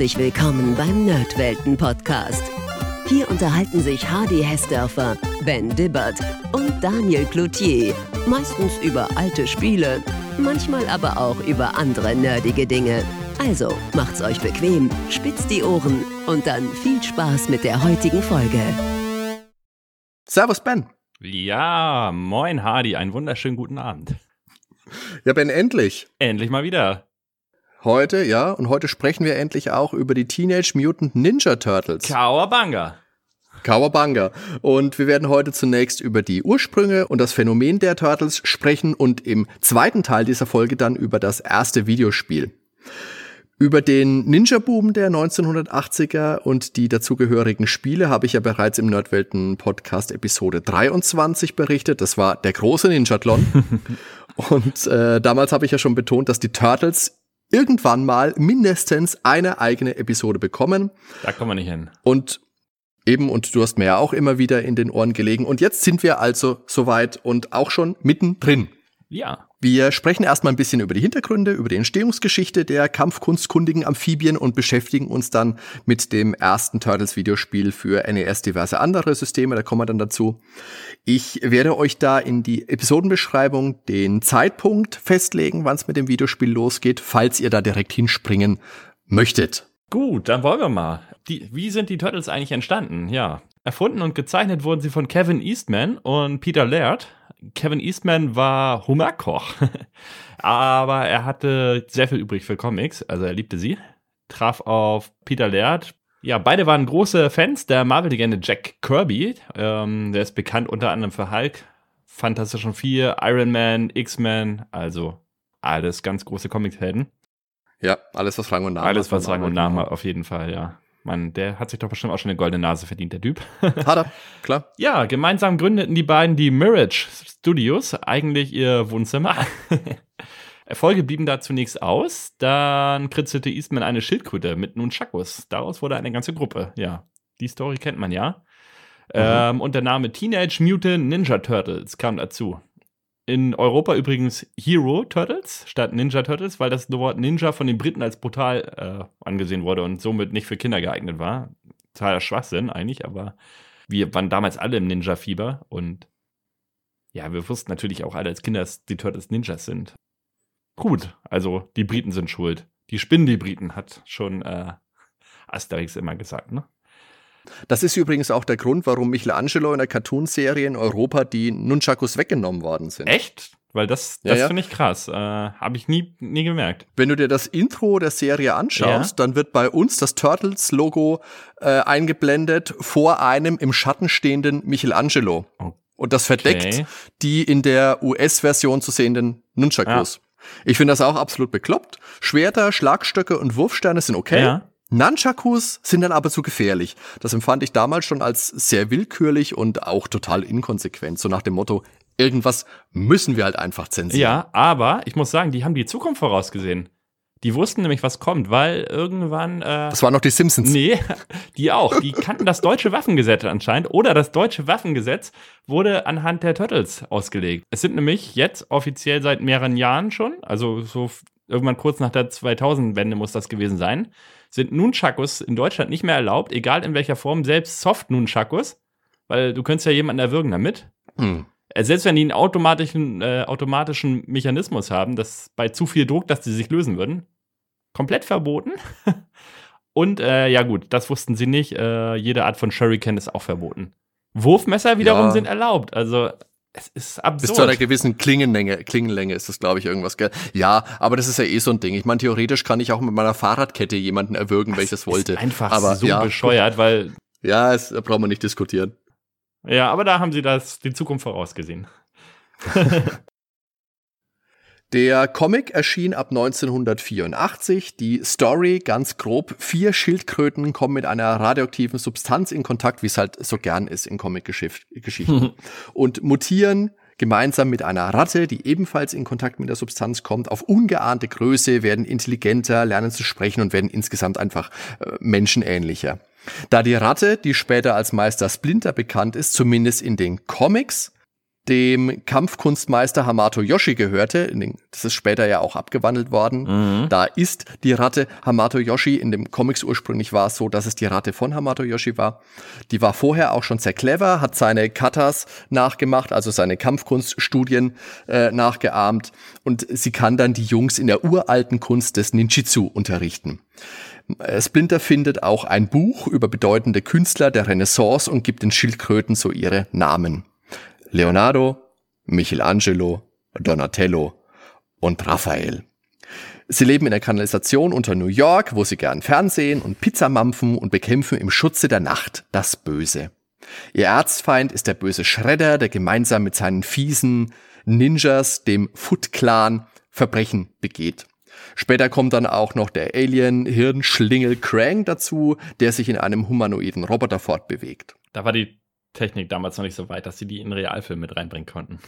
Herzlich willkommen beim Nerdwelten Podcast. Hier unterhalten sich Hardy Hessdörfer, Ben Dibbert und Daniel Cloutier. Meistens über alte Spiele, manchmal aber auch über andere nerdige Dinge. Also macht's euch bequem, spitzt die Ohren und dann viel Spaß mit der heutigen Folge. Servus, Ben. Ja, moin Hardy, einen wunderschönen guten Abend. Ja, Ben, endlich. Endlich mal wieder. Heute, ja, und heute sprechen wir endlich auch über die Teenage Mutant Ninja Turtles. Kawabanga. Kawabanga. Und wir werden heute zunächst über die Ursprünge und das Phänomen der Turtles sprechen und im zweiten Teil dieser Folge dann über das erste Videospiel. Über den Ninja-Boom der 1980er und die dazugehörigen Spiele habe ich ja bereits im Nerdwelten Podcast Episode 23 berichtet. Das war der große Ninja-Tlon. und äh, damals habe ich ja schon betont, dass die Turtles irgendwann mal mindestens eine eigene Episode bekommen. Da kommen wir nicht hin. Und eben, und du hast mir ja auch immer wieder in den Ohren gelegen. Und jetzt sind wir also soweit und auch schon mittendrin. Ja. Wir sprechen erstmal ein bisschen über die Hintergründe, über die Entstehungsgeschichte der kampfkunstkundigen Amphibien und beschäftigen uns dann mit dem ersten Turtles-Videospiel für NES, diverse andere Systeme, da kommen wir dann dazu. Ich werde euch da in die Episodenbeschreibung den Zeitpunkt festlegen, wann es mit dem Videospiel losgeht, falls ihr da direkt hinspringen möchtet. Gut, dann wollen wir mal. Die, wie sind die Turtles eigentlich entstanden? Ja. Erfunden und gezeichnet wurden sie von Kevin Eastman und Peter Laird. Kevin Eastman war Hummerkoch, aber er hatte sehr viel übrig für Comics, also er liebte sie. Traf auf Peter Laird. Ja, beide waren große Fans der Marvel-Legende Jack Kirby. Ähm, der ist bekannt unter anderem für Hulk, Fantastischen Vier, Iron Man, X-Men, also alles ganz große Comic-Helden. Ja, alles was Rang und Namen Alles was Rang und Namen hat, auf jeden Fall, ja. Mann, der hat sich doch bestimmt auch schon eine goldene Nase verdient, der Typ. Hat er, klar. Ja, gemeinsam gründeten die beiden die Mirage Studios, eigentlich ihr Wohnzimmer. Erfolge blieben da zunächst aus. Dann kritzelte Eastman eine Schildkröte mit Nunchakus. Daraus wurde eine ganze Gruppe. Ja, die Story kennt man ja. Mhm. Ähm, und der Name Teenage Mutant Ninja Turtles kam dazu. In Europa übrigens Hero Turtles statt Ninja Turtles, weil das Wort Ninja von den Briten als brutal äh, angesehen wurde und somit nicht für Kinder geeignet war. Totaler Schwachsinn eigentlich, aber wir waren damals alle im Ninja-Fieber und ja, wir wussten natürlich auch alle als Kinder, dass die Turtles Ninjas sind. Gut, also die Briten sind schuld. Die spinnen die Briten, hat schon äh, Asterix immer gesagt, ne? Das ist übrigens auch der Grund, warum Michelangelo in der Cartoonserie in Europa die Nunchakus weggenommen worden sind. Echt? Weil das, das ja, ja. finde ich krass. Äh, Habe ich nie, nie gemerkt. Wenn du dir das Intro der Serie anschaust, ja. dann wird bei uns das Turtles-Logo äh, eingeblendet vor einem im Schatten stehenden Michelangelo. Oh. Und das verdeckt okay. die in der US-Version zu sehenden Nunchakus. Ich finde das auch absolut bekloppt. Schwerter, Schlagstöcke und Wurfsterne sind okay. Nunchakus sind dann aber zu gefährlich. Das empfand ich damals schon als sehr willkürlich und auch total inkonsequent. So nach dem Motto, irgendwas müssen wir halt einfach zensieren. Ja, aber ich muss sagen, die haben die Zukunft vorausgesehen. Die wussten nämlich, was kommt, weil irgendwann. Äh, das waren noch die Simpsons. Nee, die auch. Die kannten das deutsche Waffengesetz anscheinend. Oder das deutsche Waffengesetz wurde anhand der Turtles ausgelegt. Es sind nämlich jetzt offiziell seit mehreren Jahren schon, also so irgendwann kurz nach der 2000-Wende muss das gewesen sein, sind Nunchakus in Deutschland nicht mehr erlaubt, egal in welcher Form, selbst Soft-Nunchakus, weil du könntest ja jemanden erwürgen damit. Hm. Äh, selbst wenn die einen automatischen, äh, automatischen Mechanismus haben, dass bei zu viel Druck, dass die sich lösen würden. Komplett verboten. Und äh, ja gut, das wussten sie nicht. Äh, jede Art von Shuriken ist auch verboten. Wurfmesser wiederum ja. sind erlaubt. Also es ist absurd. Bis zu einer gewissen Klingenlänge, Klingenlänge ist das, glaube ich, irgendwas, gell? Ja, aber das ist ja eh so ein Ding. Ich meine, theoretisch kann ich auch mit meiner Fahrradkette jemanden erwürgen, wenn ich das wollte. Ist einfach aber, so ja, bescheuert, weil. Ja, es, da brauchen wir nicht diskutieren. Ja, aber da haben sie das, die Zukunft vorausgesehen. Der Comic erschien ab 1984. Die Story ganz grob. Vier Schildkröten kommen mit einer radioaktiven Substanz in Kontakt, wie es halt so gern ist in Comic-Geschichten. und mutieren gemeinsam mit einer Ratte, die ebenfalls in Kontakt mit der Substanz kommt, auf ungeahnte Größe, werden intelligenter, lernen zu sprechen und werden insgesamt einfach äh, menschenähnlicher. Da die Ratte, die später als Meister Splinter bekannt ist, zumindest in den Comics, dem Kampfkunstmeister Hamato Yoshi gehörte. Das ist später ja auch abgewandelt worden. Mhm. Da ist die Ratte Hamato Yoshi. In dem Comics ursprünglich war es so, dass es die Ratte von Hamato Yoshi war. Die war vorher auch schon sehr clever, hat seine Katas nachgemacht, also seine Kampfkunststudien äh, nachgeahmt. Und sie kann dann die Jungs in der uralten Kunst des Ninjitsu unterrichten. Äh, Splinter findet auch ein Buch über bedeutende Künstler der Renaissance und gibt den Schildkröten so ihre Namen. Leonardo, Michelangelo, Donatello und Raphael. Sie leben in der Kanalisation unter New York, wo sie gern Fernsehen und Pizza mampfen und bekämpfen im Schutze der Nacht das Böse. Ihr Erzfeind ist der böse Schredder, der gemeinsam mit seinen fiesen Ninjas, dem Foot Clan, Verbrechen begeht. Später kommt dann auch noch der Alien-Hirnschlingel Krang dazu, der sich in einem humanoiden Roboter fortbewegt. Da war die Technik damals noch nicht so weit, dass sie die in Realfilm mit reinbringen konnten.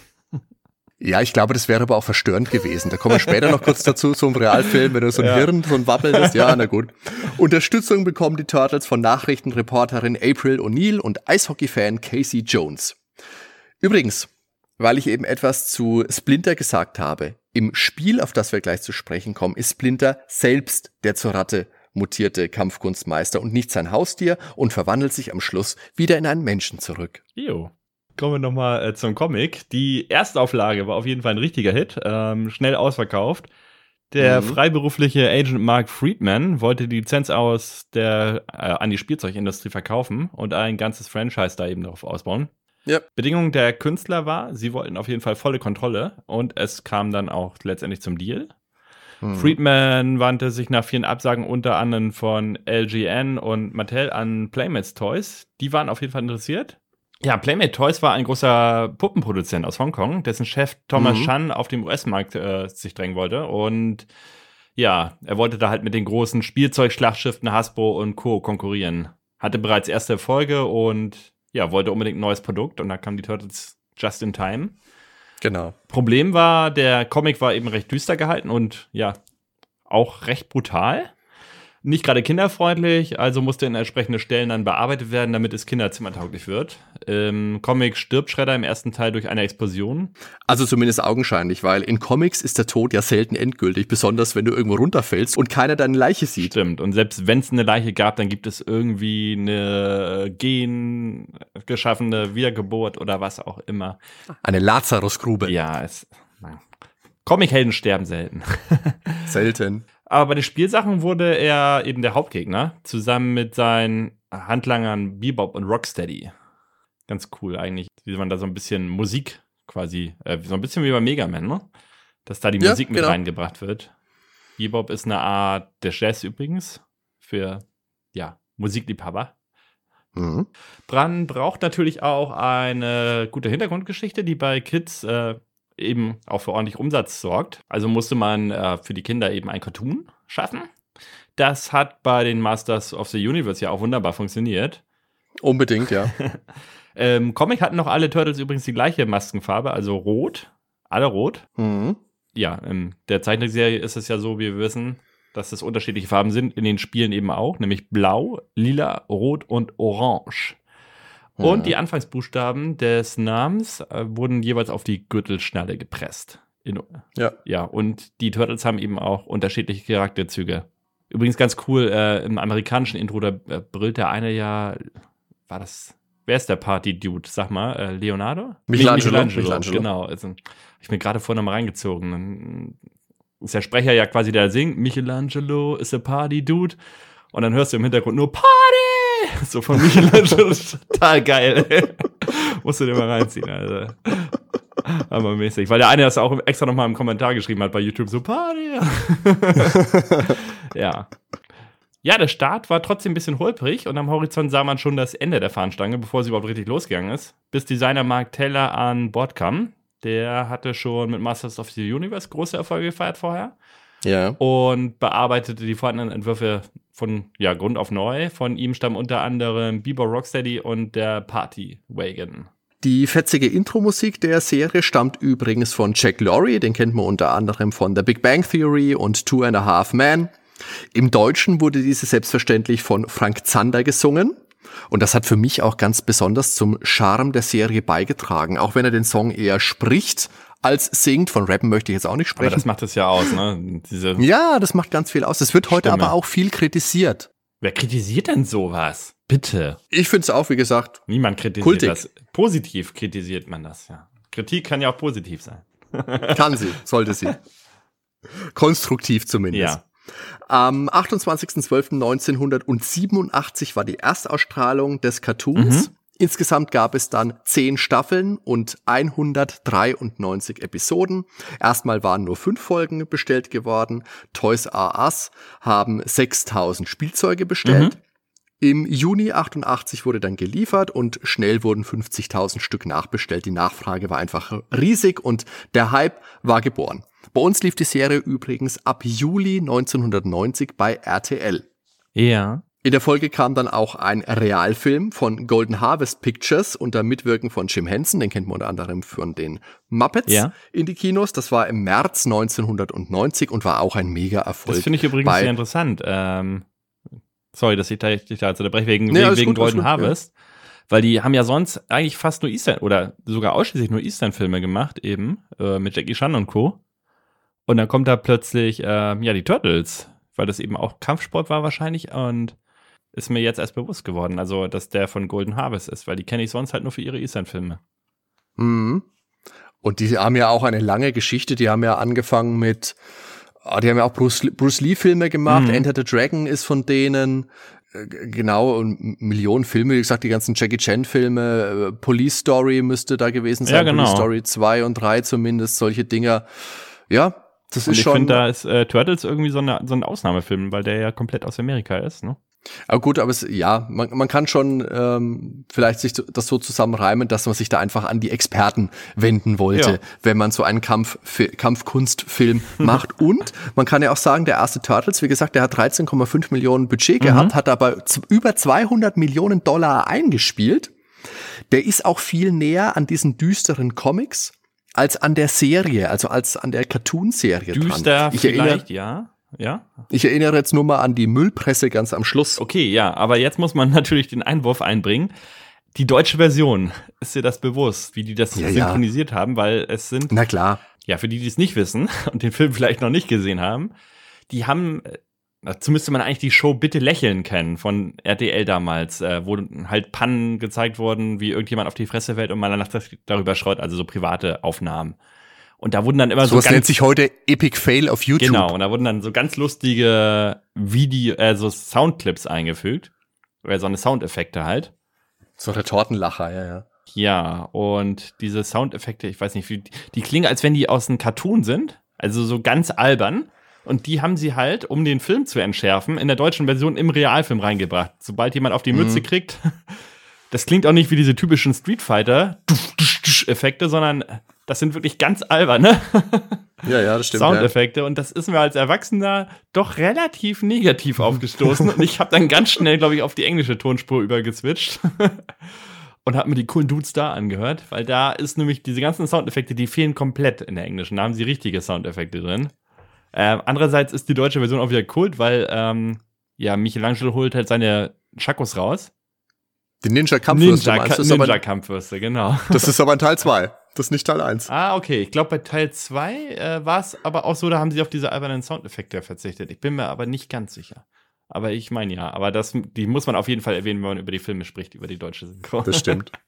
Ja, ich glaube, das wäre aber auch verstörend gewesen. Da kommen wir später noch kurz dazu, so ein Realfilm, wenn du so ein ja. Hirn, so ein wabbelndes, ja, na gut. Unterstützung bekommen die Turtles von Nachrichtenreporterin April O'Neil und Eishockey-Fan Casey Jones. Übrigens, weil ich eben etwas zu Splinter gesagt habe, im Spiel, auf das wir gleich zu sprechen kommen, ist Splinter selbst der zur Ratte mutierte Kampfkunstmeister und nicht sein Haustier und verwandelt sich am Schluss wieder in einen Menschen zurück. Jo. Kommen wir nochmal äh, zum Comic. Die Erstauflage war auf jeden Fall ein richtiger Hit, ähm, schnell ausverkauft. Der mhm. freiberufliche Agent Mark Friedman wollte die Lizenz aus der, äh, an die Spielzeugindustrie verkaufen und ein ganzes Franchise da eben darauf ausbauen. Ja. Bedingung der Künstler war, sie wollten auf jeden Fall volle Kontrolle und es kam dann auch letztendlich zum Deal. Hm. Friedman wandte sich nach vielen Absagen unter anderem von LGN und Mattel an Playmates Toys. Die waren auf jeden Fall interessiert. Ja, Playmate Toys war ein großer Puppenproduzent aus Hongkong, dessen Chef Thomas mhm. Chan auf dem US-Markt äh, sich drängen wollte. Und ja, er wollte da halt mit den großen Spielzeugschlachtschiffen Hasbro und Co. konkurrieren. Hatte bereits erste Erfolge und ja, wollte unbedingt ein neues Produkt und da kamen die Turtles just in time. Genau. Problem war, der Comic war eben recht düster gehalten und ja, auch recht brutal nicht gerade kinderfreundlich, also musste in entsprechende Stellen dann bearbeitet werden, damit es kinderzimmertauglich wird. Im Comic stirbt Shredder im ersten Teil durch eine Explosion. Also zumindest augenscheinlich, weil in Comics ist der Tod ja selten endgültig, besonders wenn du irgendwo runterfällst und keiner deine Leiche sieht. Stimmt, und selbst wenn es eine Leiche gab, dann gibt es irgendwie eine gen geschaffene Wiedergeburt oder was auch immer. Eine Lazarusgrube. Ja, es. Comic-Helden sterben selten. selten. Aber bei den Spielsachen wurde er eben der Hauptgegner, zusammen mit seinen Handlangern Bebop und Rocksteady. Ganz cool eigentlich, wie man da so ein bisschen Musik quasi, äh, so ein bisschen wie bei Mega Man, ne? Dass da die ja, Musik mit genau. reingebracht wird. Bebop ist eine Art der Jazz übrigens für, ja, Musikliebhaber. Mhm. Bran braucht natürlich auch eine gute Hintergrundgeschichte, die bei Kids äh, eben auch für ordentlich Umsatz sorgt. Also musste man äh, für die Kinder eben ein Cartoon schaffen. Das hat bei den Masters of the Universe ja auch wunderbar funktioniert. Unbedingt, ja. ähm, Comic hatten noch alle Turtles übrigens die gleiche Maskenfarbe, also rot. Alle rot. Mhm. Ja, in der Zeichentrickserie ist es ja so, wie wir wissen, dass es unterschiedliche Farben sind, in den Spielen eben auch, nämlich blau, lila, rot und orange. Und die Anfangsbuchstaben des Namens äh, wurden jeweils auf die Gürtelschnalle gepresst. In, ja. Ja, und die Turtles haben eben auch unterschiedliche Charakterzüge. Übrigens ganz cool, äh, im amerikanischen Intro, da äh, brüllt der eine ja, war das, wer ist der Party-Dude? Sag mal, äh, Leonardo? Michelangelo. Michelangelo, Michelangelo. Genau, also, ich bin gerade vorhin mal reingezogen. Dann ist der Sprecher ja quasi, der singt, Michelangelo ist a Party-Dude. Und dann hörst du im Hintergrund nur Party! So von Michelangelo. total geil. Musst du dir mal reinziehen, Alter. Aber mäßig. Weil der eine das auch extra nochmal im Kommentar geschrieben hat bei YouTube. So, Party. ja. Ja, der Start war trotzdem ein bisschen holprig und am Horizont sah man schon das Ende der Fahnenstange, bevor sie überhaupt richtig losgegangen ist. Bis Designer Mark Taylor an Bord kam. Der hatte schon mit Masters of the Universe große Erfolge gefeiert vorher. Ja. Und bearbeitete die vorhandenen Entwürfe von ja, Grund auf neu. Von ihm stammen unter anderem Bieber Rocksteady und der Party Wagon. Die fetzige Intro-Musik der Serie stammt übrigens von Jack Lorre, den kennt man unter anderem von The Big Bang Theory und Two and a Half Men. Im Deutschen wurde diese selbstverständlich von Frank Zander gesungen. Und das hat für mich auch ganz besonders zum Charme der Serie beigetragen. Auch wenn er den Song eher spricht als singt. Von Rappen möchte ich jetzt auch nicht sprechen. Aber das macht es ja aus, ne? Diese ja, das macht ganz viel aus. Das wird heute Stimme. aber auch viel kritisiert. Wer kritisiert denn sowas? Bitte. Ich finde es auch, wie gesagt. Niemand kritisiert kultig. das. Positiv kritisiert man das, ja. Kritik kann ja auch positiv sein. kann sie, sollte sie. Konstruktiv zumindest. Ja. Am 28.12.1987 war die Erstausstrahlung des Cartoons. Mhm. Insgesamt gab es dann zehn Staffeln und 193 Episoden. Erstmal waren nur fünf Folgen bestellt geworden. Toys R Us haben 6000 Spielzeuge bestellt. Mhm. Im Juni 88 wurde dann geliefert und schnell wurden 50.000 Stück nachbestellt. Die Nachfrage war einfach riesig und der Hype war geboren. Bei uns lief die Serie übrigens ab Juli 1990 bei RTL. Ja. In der Folge kam dann auch ein Realfilm von Golden Harvest Pictures unter Mitwirken von Jim Henson, den kennt man unter anderem von den Muppets ja. in die Kinos. Das war im März 1990 und war auch ein Mega-Erfolg. Das finde ich übrigens sehr interessant. Ähm, Sorry, dass ich da, ich da jetzt unterbreche, wegen, nee, wegen, wegen gut, Golden gut, Harvest. Ja. Weil die haben ja sonst eigentlich fast nur Eastern oder sogar ausschließlich nur Eastern-Filme gemacht, eben, äh, mit Jackie Chan und Co. Und dann kommt da plötzlich, äh, ja, die Turtles, weil das eben auch Kampfsport war wahrscheinlich und ist mir jetzt erst bewusst geworden, also, dass der von Golden Harvest ist, weil die kenne ich sonst halt nur für ihre Eastern-Filme. Mhm. Und die haben ja auch eine lange Geschichte, die haben ja angefangen mit, Oh, die haben ja auch Bruce, Bruce Lee-Filme gemacht. Mhm. Enter the Dragon ist von denen. Äh, genau, und Millionen Filme, wie gesagt, die ganzen Jackie Chan-Filme, äh, Police Story müsste da gewesen sein, ja, genau. Police Story 2 und 3 zumindest, solche Dinger. Ja, das und ist ich schon. Ich finde, da ist äh, Turtles irgendwie so, eine, so ein Ausnahmefilm, weil der ja komplett aus Amerika ist, ne? Aber gut, aber es, ja, man, man kann schon ähm, vielleicht sich das so zusammenreimen, dass man sich da einfach an die Experten wenden wollte, ja. wenn man so einen Kampf, Kampfkunstfilm macht. Und man kann ja auch sagen, der erste Turtles, wie gesagt, der hat 13,5 Millionen Budget mhm. gehabt, hat aber über 200 Millionen Dollar eingespielt. Der ist auch viel näher an diesen düsteren Comics als an der Serie, also als an der Cartoon-Serie. Düster dran. Ich vielleicht, erinnere, ja. Ja? Ich erinnere jetzt nur mal an die Müllpresse ganz am Schluss. Okay, ja, aber jetzt muss man natürlich den Einwurf einbringen. Die deutsche Version, ist dir das bewusst, wie die das ja, synchronisiert ja. haben, weil es sind. Na klar. Ja, für die, die es nicht wissen und den Film vielleicht noch nicht gesehen haben, die haben, dazu müsste man eigentlich die Show Bitte lächeln kennen von RTL damals, äh, wo halt Pannen gezeigt wurden, wie irgendjemand auf die Fresse fällt und man danach darüber schreit, also so private Aufnahmen. Und da wurden dann immer so. Das nennt sich heute Epic Fail auf YouTube. Genau, und da wurden dann so ganz lustige Video, äh, so Soundclips eingefügt. Oder so eine Soundeffekte halt. So Retortenlacher, ja, ja. Ja, und diese Soundeffekte, ich weiß nicht, wie, die klingen, als wenn die aus einem Cartoon sind. Also so ganz albern. Und die haben sie halt, um den Film zu entschärfen, in der deutschen Version im Realfilm reingebracht. Sobald jemand auf die Mütze mhm. kriegt, das klingt auch nicht wie diese typischen Street Fighter Effekte, sondern das sind wirklich ganz alberne ja, ja, das stimmt, Soundeffekte. Ja. Und das ist mir als Erwachsener doch relativ negativ aufgestoßen. und ich habe dann ganz schnell, glaube ich, auf die englische Tonspur übergeswitcht. und habe mir die coolen Dudes da angehört, weil da ist nämlich diese ganzen Soundeffekte, die fehlen komplett in der englischen. Da haben sie richtige Soundeffekte drin. Ähm, andererseits ist die deutsche Version auch wieder kult, weil ähm, ja, Michelangelo holt halt seine Chakos raus. Die Ninja-Kampfwürste Ninja? Ninja-Kampfwürste, genau. Das ist aber ein Teil 2. Das ist nicht Teil 1. Ah, okay. Ich glaube, bei Teil 2 äh, war es aber auch so, da haben sie auf diese albernen Soundeffekte verzichtet. Ich bin mir aber nicht ganz sicher. Aber ich meine ja. Aber das, die muss man auf jeden Fall erwähnen, wenn man über die Filme spricht, über die deutsche Synchro. Das stimmt.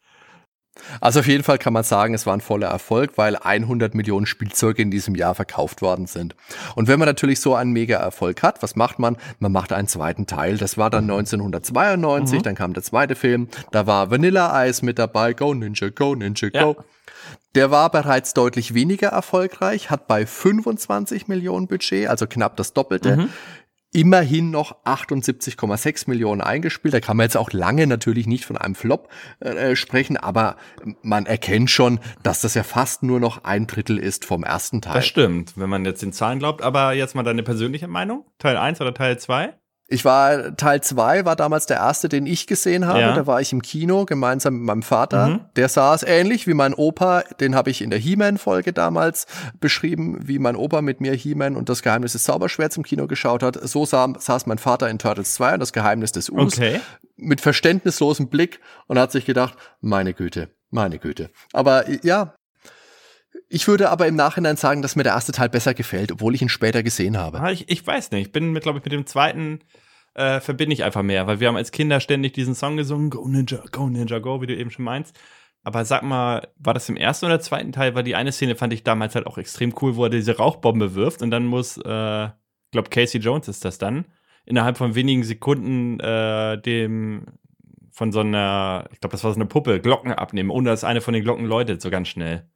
Also auf jeden Fall kann man sagen, es war ein voller Erfolg, weil 100 Millionen Spielzeuge in diesem Jahr verkauft worden sind. Und wenn man natürlich so einen Mega-Erfolg hat, was macht man? Man macht einen zweiten Teil. Das war dann 1992, mhm. dann kam der zweite Film. Da war Vanilla Ice mit dabei. Go Ninja, Go Ninja, Go. Ja. Der war bereits deutlich weniger erfolgreich, hat bei 25 Millionen Budget, also knapp das Doppelte, mhm. immerhin noch 78,6 Millionen eingespielt. Da kann man jetzt auch lange natürlich nicht von einem Flop äh, sprechen, aber man erkennt schon, dass das ja fast nur noch ein Drittel ist vom ersten Teil. Das stimmt, wenn man jetzt den Zahlen glaubt. Aber jetzt mal deine persönliche Meinung? Teil 1 oder Teil 2? Ich war, Teil 2 war damals der erste, den ich gesehen habe. Ja. Da war ich im Kino gemeinsam mit meinem Vater. Mhm. Der saß ähnlich wie mein Opa. Den habe ich in der He-Man-Folge damals beschrieben, wie mein Opa mit mir He-Man und das Geheimnis des Zauberschwerts im Kino geschaut hat. So sah, saß mein Vater in Turtles 2 und das Geheimnis des Us. Okay. mit verständnislosem Blick und hat sich gedacht, meine Güte, meine Güte. Aber ja, ich würde aber im Nachhinein sagen, dass mir der erste Teil besser gefällt, obwohl ich ihn später gesehen habe. Ah, ich, ich weiß nicht. Ich bin, glaube ich, mit dem zweiten äh, verbinde ich einfach mehr, weil wir haben als Kinder ständig diesen Song gesungen, Go Ninja, Go Ninja, Go, wie du eben schon meinst. Aber sag mal, war das im ersten oder zweiten Teil? Weil die eine Szene fand ich damals halt auch extrem cool, wo er diese Rauchbombe wirft und dann muss, äh, glaube, Casey Jones ist das dann, innerhalb von wenigen Sekunden äh, dem von so einer, ich glaube, das war so eine Puppe, Glocken abnehmen, ohne dass eine von den Glocken läutet, so ganz schnell.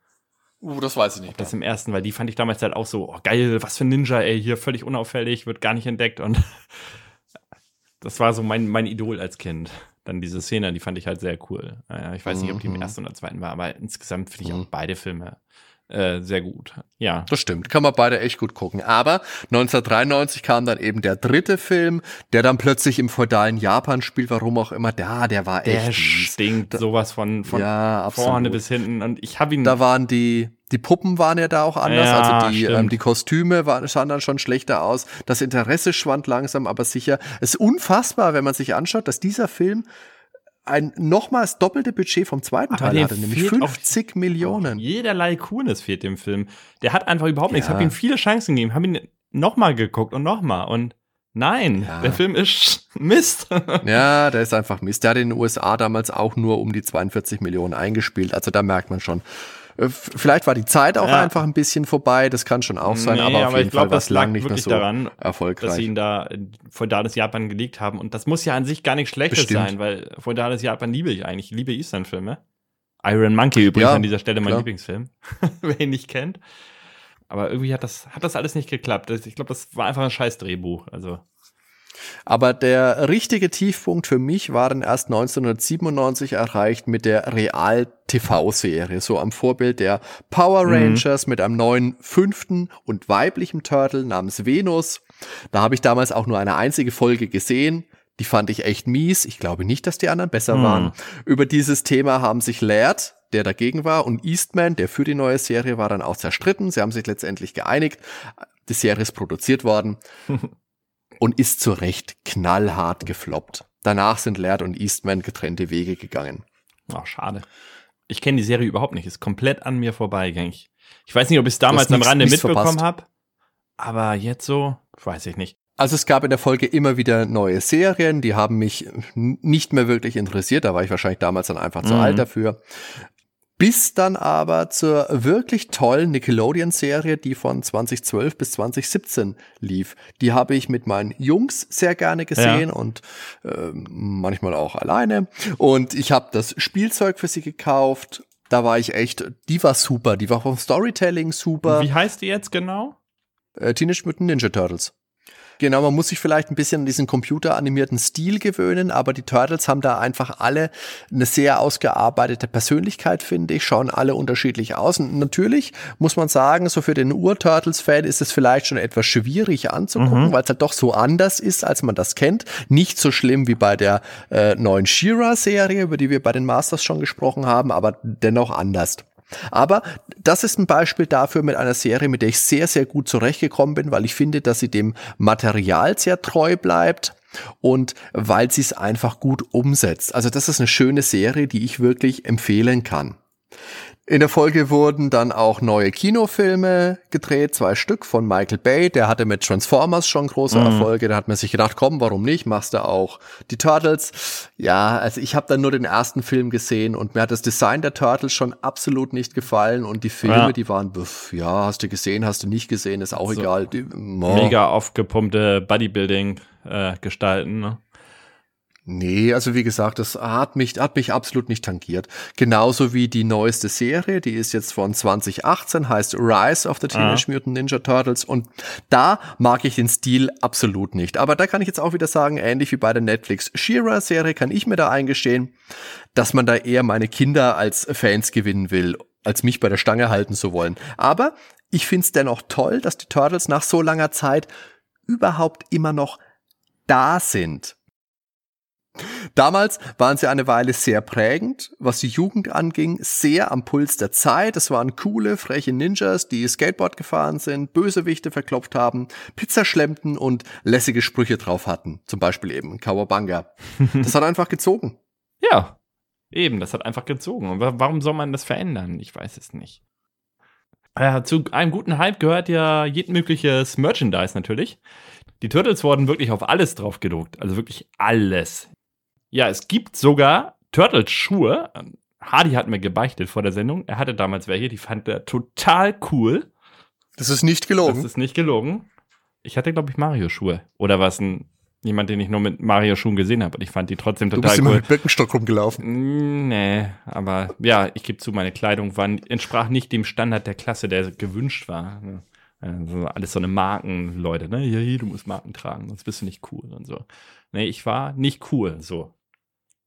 Uh, das weiß ich nicht. Das im ersten, weil die fand ich damals halt auch so, oh, geil, was für ein Ninja, ey, hier völlig unauffällig, wird gar nicht entdeckt und das war so mein, mein Idol als Kind. Dann diese Szene, die fand ich halt sehr cool. Ich weiß nicht, ob die im Mhm. ersten oder zweiten war, aber insgesamt finde ich Mhm. auch beide Filme äh, sehr gut. Ja. Das stimmt, kann man beide echt gut gucken. Aber 1993 kam dann eben der dritte Film, der dann plötzlich im feudalen Japan spielt, warum auch immer. Der, der war Der echt stinkt sowas von, von ja, vorne bis hinten. Und ich habe ihn. Da waren die, die Puppen waren ja da auch anders, Ja, also die, stimmt. ähm, die Kostüme waren, sahen dann schon schlechter aus. Das Interesse schwand langsam, aber sicher. Es ist unfassbar, wenn man sich anschaut, dass dieser Film ein nochmals doppelte Budget vom zweiten Aber Teil hatte, nämlich fehlt auch- 50 Millionen. Jederlei Coolness fehlt dem Film. Der hat einfach überhaupt nichts. Ich Ja. habe ihm viele Chancen gegeben, habe ihn nochmal geguckt und nochmal. Und nein, Ja. der Film ist Mist. Ja, der ist einfach Mist. Der hat in den USA damals auch nur um die 42 Millionen eingespielt. Also da merkt man schon. Äh, Vielleicht war die Zeit auch Ja. einfach ein bisschen vorbei. Das kann schon auch sein, Nee, aber auf aber jeden ich glaub, Fall war es lang nicht mehr so daran, dass erfolgreich. sie ihn da äh, feudales Japan gelegt haben. Und das muss ja an sich gar nichts Schlechtes Bestimmt. sein, weil feudales Japan liebe ich eigentlich. Ich liebe Eastern-Filme. Iron Monkey übrigens Ja, an dieser Stelle mein klar. Lieblingsfilm, wer ihn nicht kennt. Aber irgendwie hat das, hat das alles nicht geklappt. Ich glaube, das war einfach ein scheiß Drehbuch. Also, Aber der richtige Tiefpunkt für mich war dann erst 1997 erreicht mit der Real-TV-Serie, so am Vorbild der Power Mhm. Rangers mit einem neuen fünften und weiblichen Turtle namens Venus. Da habe ich damals auch nur eine einzige Folge gesehen. Die fand ich echt mies. Ich glaube nicht, dass die anderen besser Hm. waren. Über dieses Thema haben sich Laird, der dagegen war, und Eastman, der für die neue Serie war, dann auch zerstritten. Sie haben sich letztendlich geeinigt. Die Serie ist produziert worden und ist zu Recht knallhart gefloppt. Danach sind Laird und Eastman getrennte Wege gegangen. oh, schade. Ich kenne die Serie überhaupt nicht. Ist komplett an mir vorbeigegangen. Ich, ich weiß nicht, ob ich es damals am nix- Rande mitbekommen habe. Aber jetzt so, weiß ich nicht. Also es gab in der Folge immer wieder neue Serien, die haben mich nicht mehr wirklich interessiert, da war ich wahrscheinlich damals dann einfach zu Mhm. alt dafür. Bis dann aber zur wirklich tollen Nickelodeon-Serie, die von 2012 bis 2017 lief. Die habe ich mit meinen Jungs sehr gerne gesehen und ähm, manchmal auch alleine. Und ich habe das Spielzeug für sie gekauft. Da war ich echt, die war super, die war vom Storytelling super. Wie heißt die jetzt genau? Äh, Teenage Mutant Ninja Turtles. Genau, man muss sich vielleicht ein bisschen an diesen computeranimierten Stil gewöhnen, aber die Turtles haben da einfach alle eine sehr ausgearbeitete Persönlichkeit, finde ich, schauen alle unterschiedlich aus. Und natürlich muss man sagen, so für den Ur-Turtles-Fan ist es vielleicht schon etwas schwierig anzugucken, weil es halt doch so anders ist, als man das kennt. Nicht so schlimm wie bei der äh, neuen She-Ra-Serie, über die wir bei den Masters schon gesprochen haben, aber dennoch anders. Aber das ist ein Beispiel dafür mit einer Serie, mit der ich sehr, sehr gut zurechtgekommen bin, weil ich finde, dass sie dem Material sehr treu bleibt und weil sie es einfach gut umsetzt. Also das ist eine schöne Serie, die ich wirklich empfehlen kann. In der Folge wurden dann auch neue Kinofilme gedreht, zwei Stück von Michael Bay. Der hatte mit Transformers schon große Erfolge. Da hat man sich gedacht, komm, warum nicht? Machst du auch die Turtles? Ja, also ich habe dann nur den ersten Film gesehen und mir hat das Design der Turtles schon absolut nicht gefallen und die Filme, Ja. die waren, pf, ja, hast du gesehen, hast du nicht gesehen, ist auch So egal. Die. Mega aufgepumpte Bodybuilding-Gestalten. ne? Nee, also wie gesagt, das hat mich, hat mich absolut nicht tangiert. Genauso wie die neueste Serie, die ist jetzt von 2018, heißt Rise of the Teenage Mutant Ninja Turtles und da mag ich den Stil absolut nicht. Aber da kann ich jetzt auch wieder sagen, ähnlich wie bei der Netflix She-Ra Serie kann ich mir da eingestehen, dass man da eher meine Kinder als Fans gewinnen will, als mich bei der Stange halten zu wollen. Aber ich find's dennoch toll, dass die Turtles nach so langer Zeit überhaupt immer noch da sind. Damals waren sie eine Weile sehr prägend, was die Jugend anging, sehr am Puls der Zeit. Es waren coole, freche Ninjas, die Skateboard gefahren sind, Bösewichte verklopft haben, Pizza schlemmten und lässige Sprüche drauf hatten. Zum Beispiel eben Kawabanga. Das hat einfach gezogen. Ja, eben, das hat einfach gezogen. Und warum soll man das verändern? Ich weiß es nicht. Ja, zu einem guten Hype gehört ja jedmögliches Merchandise natürlich. Die Turtles wurden wirklich auf alles drauf gedruckt. Also wirklich alles. Ja, es gibt sogar Turtles-Schuhe. Hardy hat mir gebeichtet vor der Sendung. Er hatte damals welche, die fand er total cool. Das ist nicht gelogen. Das ist nicht gelogen. Ich hatte, glaube ich, Mario-Schuhe. Oder war es ein jemand, den ich nur mit Mario-Schuhen gesehen habe. Und ich fand die trotzdem total du bist cool. immer mit Birkenstock rumgelaufen. Nee, aber ja, ich gebe zu, meine Kleidung war, entsprach nicht dem Standard der Klasse, der gewünscht war. Also alles so eine Markenleute, ne? Ja, hier, du musst Marken tragen, sonst bist du nicht cool und so. Nee, ich war nicht cool, so.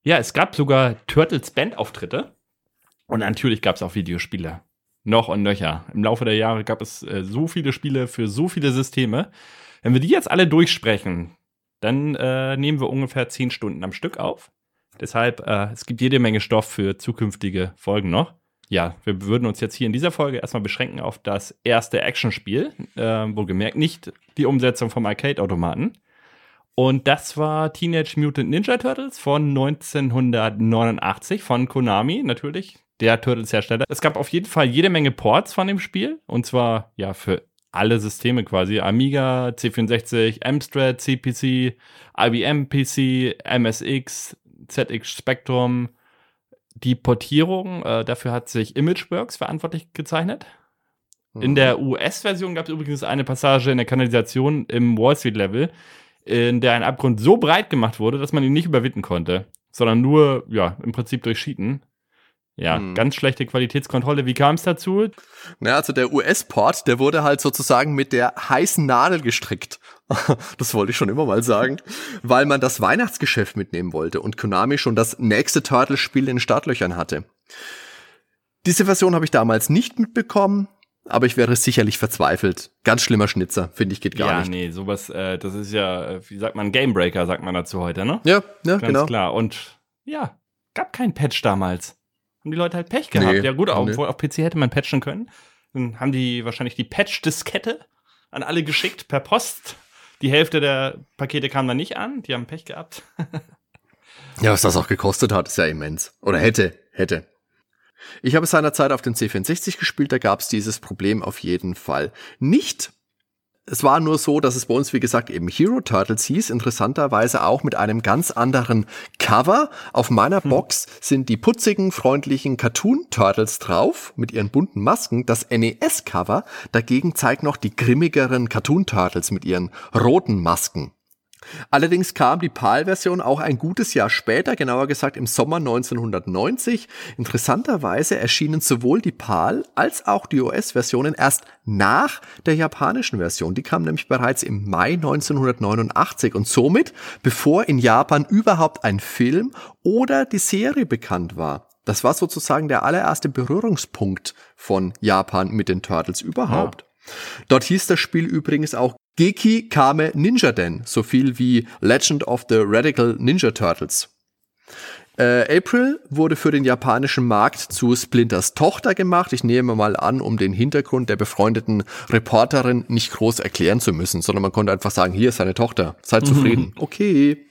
Ja, es gab sogar Turtles Band-Auftritte. Und natürlich gab es auch Videospiele. Noch und nöcher. Im Laufe der Jahre gab es äh, so viele Spiele für so viele Systeme. Wenn wir die jetzt alle durchsprechen, dann äh, nehmen wir ungefähr zehn Stunden am Stück auf. Deshalb, äh, es gibt jede Menge Stoff für zukünftige Folgen noch. Ja, wir würden uns jetzt hier in dieser Folge erstmal beschränken auf das erste Actionspiel. Äh, wohlgemerkt nicht die Umsetzung vom Arcade-Automaten. Und das war Teenage Mutant Ninja Turtles von 1989 von Konami, natürlich, der Turtles-Hersteller. Es gab auf jeden Fall jede Menge Ports von dem Spiel. Und zwar, ja, für alle Systeme quasi. Amiga, C64, Amstrad, CPC, IBM PC, MSX, ZX Spectrum. Die Portierung, äh, dafür hat sich Imageworks verantwortlich gezeichnet. In der mhm. US-Version gab es übrigens eine Passage in der Kanalisation im Wall Street-Level, in der ein Abgrund so breit gemacht wurde, dass man ihn nicht überwinden konnte, sondern nur, ja, im Prinzip durch Cheaten. Ja, hm. ganz schlechte Qualitätskontrolle. Wie kam es dazu? Na, also der US-Port, der wurde halt sozusagen mit der heißen Nadel gestrickt. das wollte ich schon immer mal sagen, weil man das Weihnachtsgeschäft mitnehmen wollte und Konami schon das nächste Turtle-Spiel in den Startlöchern hatte. Diese Version habe ich damals nicht mitbekommen, aber ich wäre sicherlich verzweifelt. Ganz schlimmer Schnitzer, finde ich, geht gar ja, nicht. Ja, nee, sowas, äh, das ist ja, äh, wie sagt man, Gamebreaker, sagt man dazu heute, ne? Ja, ja, Ganz genau. klar. Und ja, gab kein Patch damals haben die Leute halt Pech gehabt. Nee, ja gut, auch, nee. auf PC hätte man patchen können. Dann haben die wahrscheinlich die Patch-Diskette an alle geschickt per Post. Die Hälfte der Pakete kam dann nicht an. Die haben Pech gehabt. ja, was das auch gekostet hat, ist ja immens. Oder hätte, hätte. Ich habe seinerzeit auf den C64 gespielt, da gab es dieses Problem auf jeden Fall nicht. Es war nur so, dass es bei uns, wie gesagt, eben Hero Turtles hieß, interessanterweise auch mit einem ganz anderen Cover. Auf meiner hm. Box sind die putzigen, freundlichen Cartoon Turtles drauf, mit ihren bunten Masken. Das NES-Cover dagegen zeigt noch die grimmigeren Cartoon Turtles mit ihren roten Masken. Allerdings kam die PAL-Version auch ein gutes Jahr später, genauer gesagt im Sommer 1990. Interessanterweise erschienen sowohl die PAL als auch die OS-Versionen erst nach der japanischen Version. Die kam nämlich bereits im Mai 1989 und somit, bevor in Japan überhaupt ein Film oder die Serie bekannt war. Das war sozusagen der allererste Berührungspunkt von Japan mit den Turtles überhaupt. Ja. Dort hieß das Spiel übrigens auch Geki Kame Ninja Den, so viel wie Legend of the Radical Ninja Turtles. Äh, April wurde für den japanischen Markt zu Splinters Tochter gemacht. Ich nehme mal an, um den Hintergrund der befreundeten Reporterin nicht groß erklären zu müssen, sondern man konnte einfach sagen, hier ist seine Tochter, seid zufrieden. Mhm. Okay.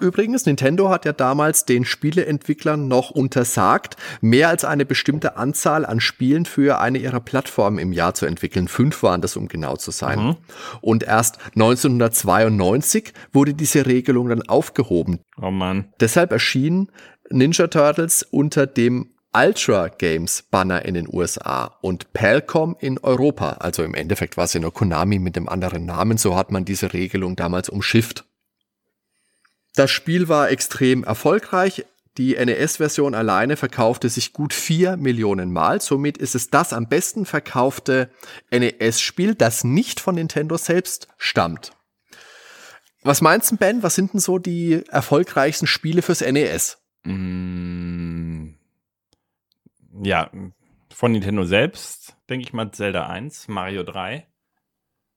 Übrigens, Nintendo hat ja damals den Spieleentwicklern noch untersagt, mehr als eine bestimmte Anzahl an Spielen für eine ihrer Plattformen im Jahr zu entwickeln. Fünf waren das, um genau zu sein. Mhm. Und erst 1992 wurde diese Regelung dann aufgehoben. Oh Mann. Deshalb erschien Ninja Turtles unter dem Ultra Games Banner in den USA und Palcom in Europa. Also im Endeffekt war es ja nur Konami mit dem anderen Namen. So hat man diese Regelung damals umschifft. Das Spiel war extrem erfolgreich. Die NES-Version alleine verkaufte sich gut vier Millionen Mal. Somit ist es das am besten verkaufte NES-Spiel, das nicht von Nintendo selbst stammt. Was meinst du, Ben? Was sind denn so die erfolgreichsten Spiele fürs NES? Mm, ja, von Nintendo selbst denke ich mal Zelda 1, Mario 3,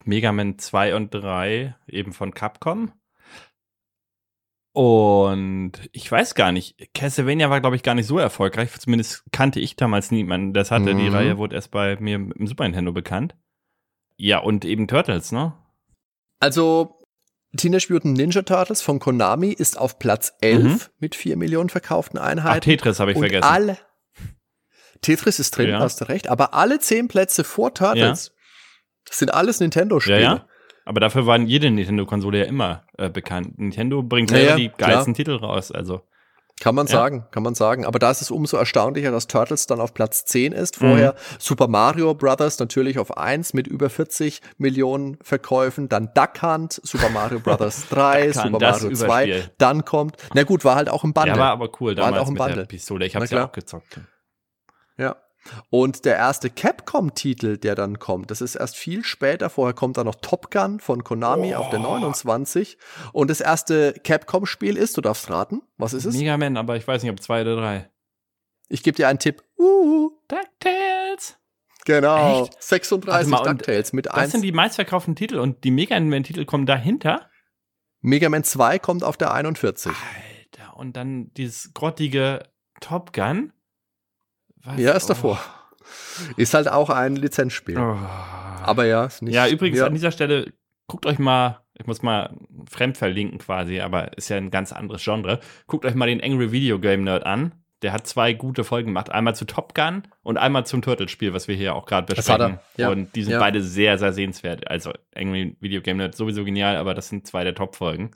Mega Man 2 und 3 eben von Capcom. Und ich weiß gar nicht, Castlevania war, glaube ich, gar nicht so erfolgreich. Zumindest kannte ich damals niemanden. Das hatte. Mhm. Die Reihe wurde erst bei mir im Super Nintendo bekannt. Ja, und eben Turtles, ne? Also, Teenage Mutant Ninja Turtles von Konami ist auf Platz 11 mhm. mit 4 Millionen verkauften Einheiten. Ach, Tetris habe ich und vergessen. Alle, Tetris ist drin, ja. hast du recht, aber alle 10 Plätze vor Turtles ja. sind alles Nintendo-Spiele. Ja, ja. Aber dafür waren jede Nintendo-Konsole ja immer äh, bekannt. Nintendo bringt selber ja, die geilsten klar. Titel raus, also. Kann man ja. sagen, kann man sagen. Aber da ist es umso erstaunlicher, dass Turtles dann auf Platz 10 ist. Vorher mhm. Super Mario Brothers natürlich auf 1 mit über 40 Millionen Verkäufen. Dann Duck Hunt, Super Mario Brothers 3, Super Mario 2. Dann kommt, na gut, war halt auch im Bundle. Ja, war aber cool, damals war halt auch im Bundle. der Pistole. Ich hab's ja auch gezockt. Ja. Und der erste Capcom-Titel, der dann kommt, das ist erst viel später. Vorher kommt dann noch Top Gun von Konami oh. auf der 29. Und das erste Capcom-Spiel ist, du darfst raten, was ist es? Mega Man, aber ich weiß nicht, ob zwei oder drei. Ich gebe dir einen Tipp. Uh. DuckTales. Genau. Echt? 36 mal, DuckTales mit Das sind die meistverkauften Titel und die Mega Man-Titel kommen dahinter? Mega Man 2 kommt auf der 41. Alter, und dann dieses grottige Top Gun. Was? Ja, ist davor. Oh. Ist halt auch ein Lizenzspiel. Oh. Aber ja, ist nicht. Ja, übrigens ja. an dieser Stelle, guckt euch mal, ich muss mal fremd verlinken quasi, aber ist ja ein ganz anderes Genre. Guckt euch mal den Angry Video Game Nerd an. Der hat zwei gute Folgen gemacht. Einmal zu Top Gun und einmal zum Turtle-Spiel, was wir hier auch gerade besprechen. Ja. Und die sind ja. beide sehr, sehr sehenswert. Also Angry Video Game Nerd sowieso genial, aber das sind zwei der Top-Folgen.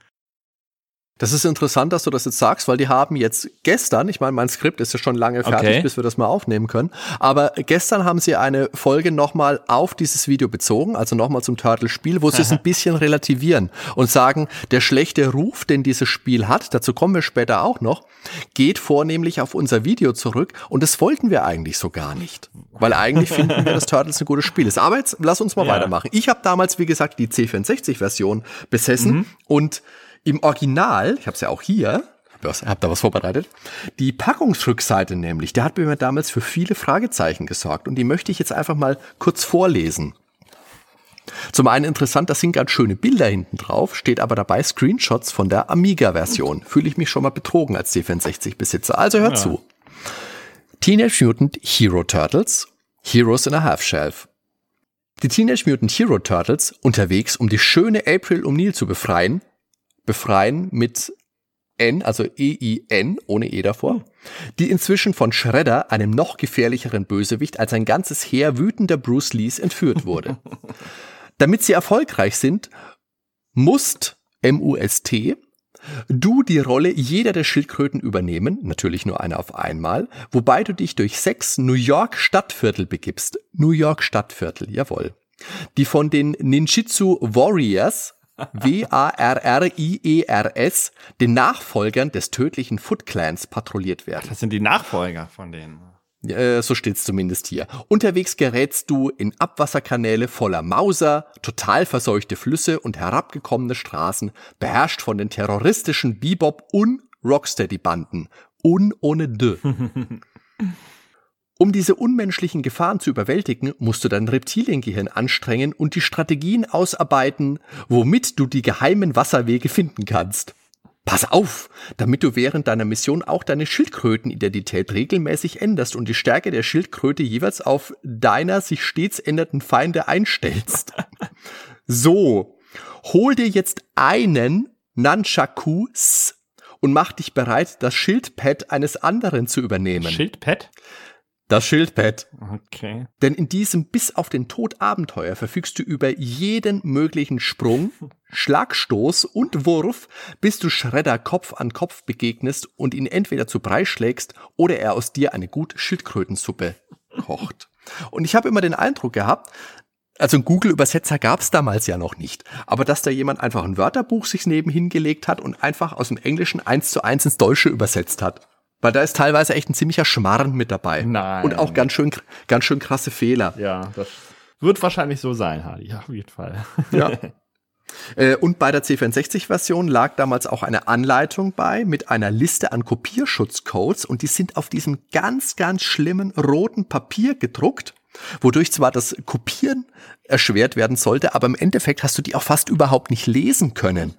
Das ist interessant, dass du das jetzt sagst, weil die haben jetzt gestern, ich meine, mein Skript ist ja schon lange fertig, okay. bis wir das mal aufnehmen können, aber gestern haben sie eine Folge nochmal auf dieses Video bezogen, also nochmal zum Turtle-Spiel, wo sie es ein bisschen relativieren und sagen, der schlechte Ruf, den dieses Spiel hat, dazu kommen wir später auch noch, geht vornehmlich auf unser Video zurück und das wollten wir eigentlich so gar nicht, weil eigentlich finden wir, dass Turtles ein gutes Spiel ist. Aber jetzt lass uns mal ja. weitermachen. Ich habe damals, wie gesagt, die C64-Version besessen mhm. und im Original, ich habe es ja auch hier, hab da was vorbereitet, die Packungsrückseite nämlich, der hat mir damals für viele Fragezeichen gesorgt und die möchte ich jetzt einfach mal kurz vorlesen. Zum einen interessant, da sind ganz schöne Bilder hinten drauf, steht aber dabei Screenshots von der Amiga-Version. Fühle ich mich schon mal betrogen als C64-Besitzer. Also hört ja. zu. Teenage Mutant Hero Turtles, Heroes in a Half Shelf. Die Teenage Mutant Hero Turtles, unterwegs, um die schöne April O'Neil zu befreien, befreien mit N, also E-I-N, ohne E davor, die inzwischen von Shredder, einem noch gefährlicheren Bösewicht, als ein ganzes Heer wütender Bruce Lees entführt wurde. Damit sie erfolgreich sind, musst, M-U-S-T, du die Rolle jeder der Schildkröten übernehmen, natürlich nur eine auf einmal, wobei du dich durch sechs New York Stadtviertel begibst. New York Stadtviertel, jawohl. Die von den Ninjitsu Warriors W-A-R-R-I-E-R-S, den Nachfolgern des tödlichen Foot Clans patrouilliert werden. Das sind die Nachfolger von denen. Äh, so steht's zumindest hier. Unterwegs gerätst du in Abwasserkanäle voller Mauser, total verseuchte Flüsse und herabgekommene Straßen, beherrscht von den terroristischen Bebop- und Rocksteady-Banden. Un ohne de. Um diese unmenschlichen Gefahren zu überwältigen, musst du dein Reptiliengehirn anstrengen und die Strategien ausarbeiten, womit du die geheimen Wasserwege finden kannst. Pass auf, damit du während deiner Mission auch deine Schildkrötenidentität regelmäßig änderst und die Stärke der Schildkröte jeweils auf deiner sich stets ändernden Feinde einstellst. so, hol dir jetzt einen Nunchakus und mach dich bereit, das Schildpad eines anderen zu übernehmen. Schildpad? Das Schildpad. Okay. Denn in diesem bis auf den Tod Abenteuer verfügst du über jeden möglichen Sprung, Schlagstoß und Wurf, bis du Schredder Kopf an Kopf begegnest und ihn entweder zu Brei schlägst oder er aus dir eine gute Schildkrötensuppe kocht. Und ich habe immer den Eindruck gehabt, also einen Google-Übersetzer gab es damals ja noch nicht, aber dass da jemand einfach ein Wörterbuch sich nebenhin gelegt hat und einfach aus dem Englischen eins zu eins ins Deutsche übersetzt hat. Weil da ist teilweise echt ein ziemlicher Schmarrn mit dabei. Nein. Und auch ganz schön, ganz schön krasse Fehler. Ja, das wird wahrscheinlich so sein, Hardy, auf jeden Fall. Ja. Äh, und bei der C64-Version lag damals auch eine Anleitung bei mit einer Liste an Kopierschutzcodes und die sind auf diesem ganz, ganz schlimmen roten Papier gedruckt, wodurch zwar das Kopieren erschwert werden sollte, aber im Endeffekt hast du die auch fast überhaupt nicht lesen können.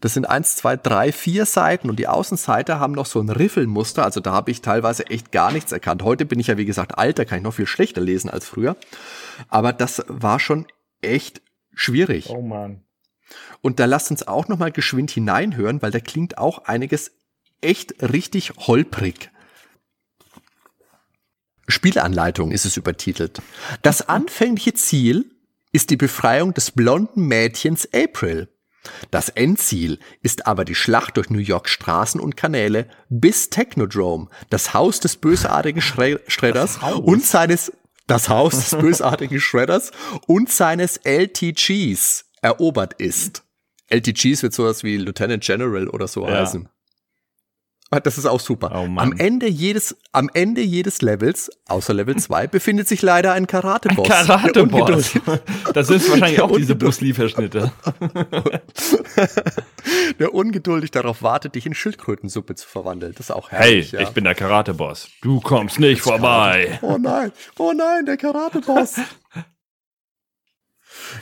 Das sind eins, zwei, drei, vier Seiten und die Außenseite haben noch so ein Riffelmuster. Also da habe ich teilweise echt gar nichts erkannt. Heute bin ich ja wie gesagt alt, da kann ich noch viel schlechter lesen als früher. Aber das war schon echt schwierig. Oh man. Und da lasst uns auch noch mal geschwind hineinhören, weil da klingt auch einiges echt richtig holprig. Spielanleitung ist es übertitelt. Das anfängliche Ziel ist die Befreiung des blonden Mädchens April. Das Endziel ist aber die Schlacht durch New Yorks Straßen und Kanäle bis Technodrome, das Haus des bösartigen Schre Schredders und seines das Haus des bösartigen Shredders und seines LTGs erobert ist. LTGs wird sowas wie Lieutenant General oder so Ja. heißen. Ah, Das ist auch super. Oh am Ende jedes, am Ende jedes Levels, außer Level 2, befindet sich leider ein Karate-Boss. Karate-Boss. Das sind wahrscheinlich auch diese Lee-Verschnitte. Der ungeduldig darauf wartet, dich in Schildkrötensuppe zu verwandeln. Das ist auch Hey, herrlich. ja. ich bin der Karate-Boss. Du kommst nicht vorbei. Oh nein, oh nein, der Karate-Boss.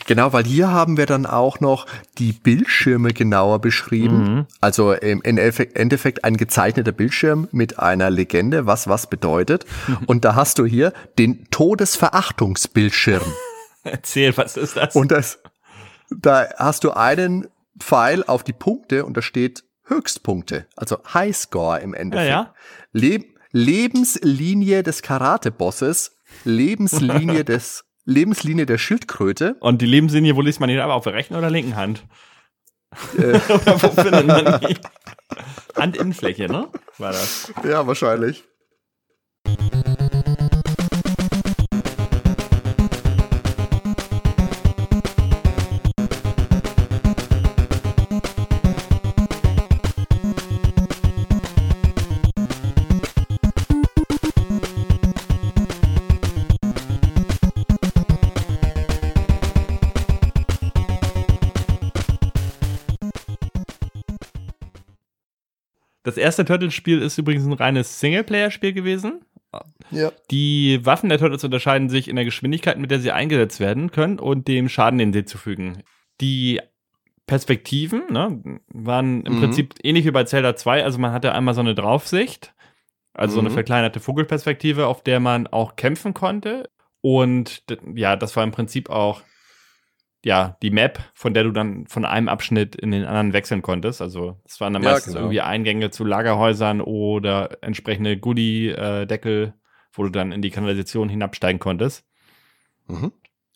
Genau, weil hier haben wir dann auch noch die Bildschirme genauer beschrieben. Mhm. Also im Endeffekt, ein gezeichneter Bildschirm mit einer Legende, was was bedeutet. Und da hast du hier den Todesverachtungsbildschirm. Erzähl, was ist das? Und das, da hast du einen Pfeil auf die Punkte und da steht Höchstpunkte, also Highscore im Endeffekt. Ja, ja. Leb Lebenslinie des Karate-Bosses, Lebenslinie des Lebenslinie der Schildkröte. Und die Lebenslinie, wo liest man die aber auf der rechten oder linken Hand? Äh. wo findet man die? Handinnenfläche, ne? War das. Ja, wahrscheinlich. Das erste Turtles-Spiel ist übrigens ein reines Singleplayer-Spiel gewesen. Ja. Die Waffen der Turtles unterscheiden sich in der Geschwindigkeit, mit der sie eingesetzt werden können und dem Schaden, den sie zufügen. Die Perspektiven ne, waren im Mhm. Prinzip ähnlich wie bei Zelda 2. Also man hatte einmal so eine Draufsicht, also so eine Mhm. verkleinerte Vogelperspektive, auf der man auch kämpfen konnte. Und ja, das war im Prinzip auch ja, die Map, von der du dann von einem Abschnitt in den anderen wechseln konntest. Also es waren dann Ja, meistens genau. irgendwie Eingänge zu Lagerhäusern oder entsprechende Goodie-Deckel, wo du dann in die Kanalisation hinabsteigen konntest. Mhm.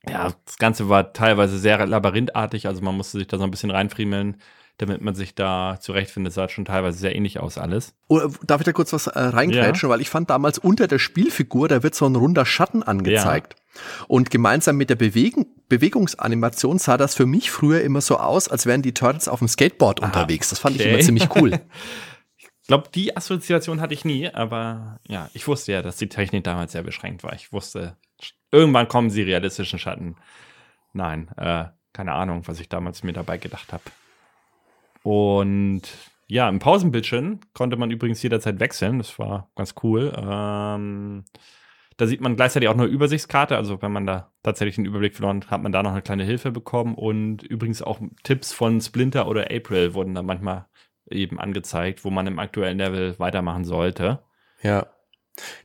Ja, das Ganze war teilweise sehr labyrinthartig, also man musste sich da so ein bisschen reinfriemeln, damit man sich da zurechtfindet. Es sah schon teilweise sehr ähnlich aus alles. Oh, darf ich da kurz was äh, reingrätschen? Weil ich fand damals unter der Spielfigur, da wird so ein runder Schatten angezeigt. Und gemeinsam mit der Bewegen, Bewegungsanimation sah das für mich früher immer so aus, als wären die Turtles auf dem Skateboard unterwegs. Das fand ich okay. immer ziemlich cool. Ich glaube, die Assoziation hatte ich nie, aber ja, ich wusste ja, dass die Technik damals sehr beschränkt war. Ich wusste, irgendwann kommen sie realistischen Schatten. Nein, äh, keine Ahnung, was ich damals mir dabei gedacht habe. Und ja, im Pausenbildschirm konnte man übrigens jederzeit wechseln. Das war ganz cool. Ähm, da sieht man gleichzeitig auch eine Übersichtskarte. Also wenn man da tatsächlich einen Überblick verloren hat, hat man da noch eine kleine Hilfe bekommen. Und übrigens auch Tipps von Splinter oder April wurden da manchmal eben angezeigt, wo man im aktuellen Level weitermachen sollte. Ja.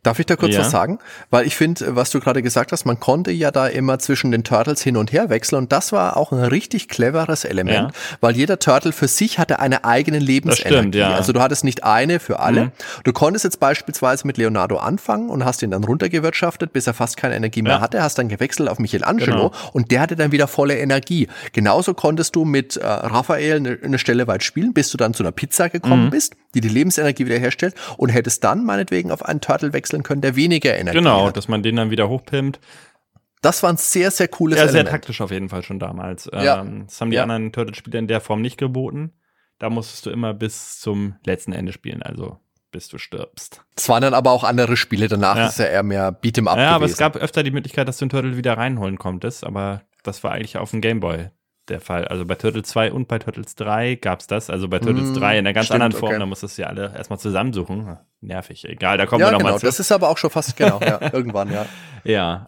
Darf ich da kurz Ja. was sagen? Weil ich finde, was du gerade gesagt hast, man konnte ja da immer zwischen den Turtles hin und her wechseln und das war auch ein richtig cleveres Element, weil jeder Turtle für sich hatte eine eigene Lebensenergie. stimmt, ja. Also du hattest nicht eine für alle. Mhm. Du konntest jetzt beispielsweise mit Leonardo anfangen und hast ihn dann runtergewirtschaftet, bis er fast keine Energie mehr Ja. hatte, hast dann gewechselt auf Michelangelo Genau. und der hatte dann wieder volle Energie. Genauso konntest du mit äh, Raphael eine, eine Stelle weit spielen, bis du dann zu einer Pizza gekommen Mhm. bist, die die Lebensenergie wiederherstellt und hättest dann meinetwegen auf einen Turtle wechseln können, der weniger Energie Genau, hat. dass man den dann wieder hochpimpt. Das war ein sehr, sehr cooles Ja, sehr Element. taktisch auf jeden Fall schon damals. Ja. Ähm, das haben die Ja. anderen Turtle-Spiele in der Form nicht geboten. Da musstest du immer bis zum letzten Ende spielen, also bis du stirbst. Es waren dann aber auch andere Spiele danach, Ja. ist ja eher mehr Beat'em Up ja, aber es gewesen. gab öfter die Möglichkeit, dass du einen Turtle wieder reinholen konntest, aber das war eigentlich auf dem Gameboy der Fall. Also bei Turtles 2 und bei Turtles 3 gab es das. Also bei Turtles Mm, 3 in einer ganz stimmt, anderen Form, okay. da musstest du ja alle erstmal zusammensuchen. Nervig, egal, da kommen ja, wir genau, nochmal zu. das ist aber auch schon fast, genau, ja, irgendwann, ja. Ja.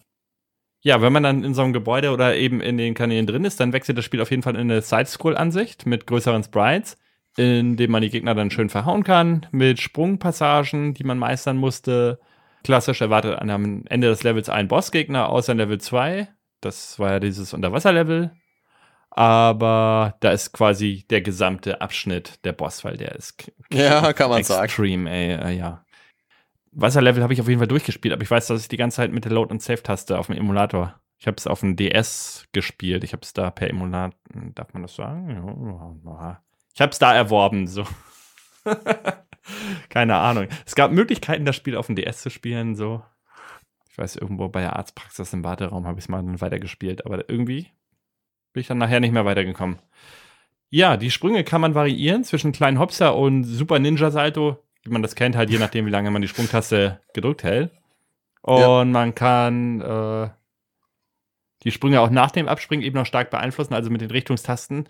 Ja, wenn man dann in so einem Gebäude oder eben in den Kanälen drin ist, dann wechselt das Spiel auf jeden Fall in eine Side-Scroll-Ansicht mit größeren Sprites. in dem man die Gegner dann schön verhauen kann, mit Sprungpassagen, die man meistern musste. Klassisch erwartet am Ende des Levels ein Bossgegner, außer in Level 2. Das war ja dieses Unterwasserlevel. Aber da ist quasi der gesamte Abschnitt der Boss, weil der ist ja, kann man extrem, sagen. ey, äh, ja. Wasserlevel habe ich auf jeden Fall durchgespielt, aber ich weiß, dass ich die ganze Zeit mit der Load- und Save-Taste auf dem Emulator. Ich habe es auf dem DS gespielt. Ich habe es da per Emulator, darf man das sagen? Ich habe es da erworben, so. Keine Ahnung. Es gab Möglichkeiten, das Spiel auf dem DS zu spielen, so. Ich weiß, irgendwo bei der Arztpraxis im Warteraum habe ich es mal dann weitergespielt, aber irgendwie bin ich dann nachher nicht mehr weitergekommen. Ja, die Sprünge kann man variieren zwischen kleinen Hopser und Super Ninja Salto, wie man das kennt, halt je nachdem, wie lange man die Sprungtaste gedrückt hält. Und ja. man kann äh, die Sprünge auch nach dem Abspringen eben noch stark beeinflussen, also mit den Richtungstasten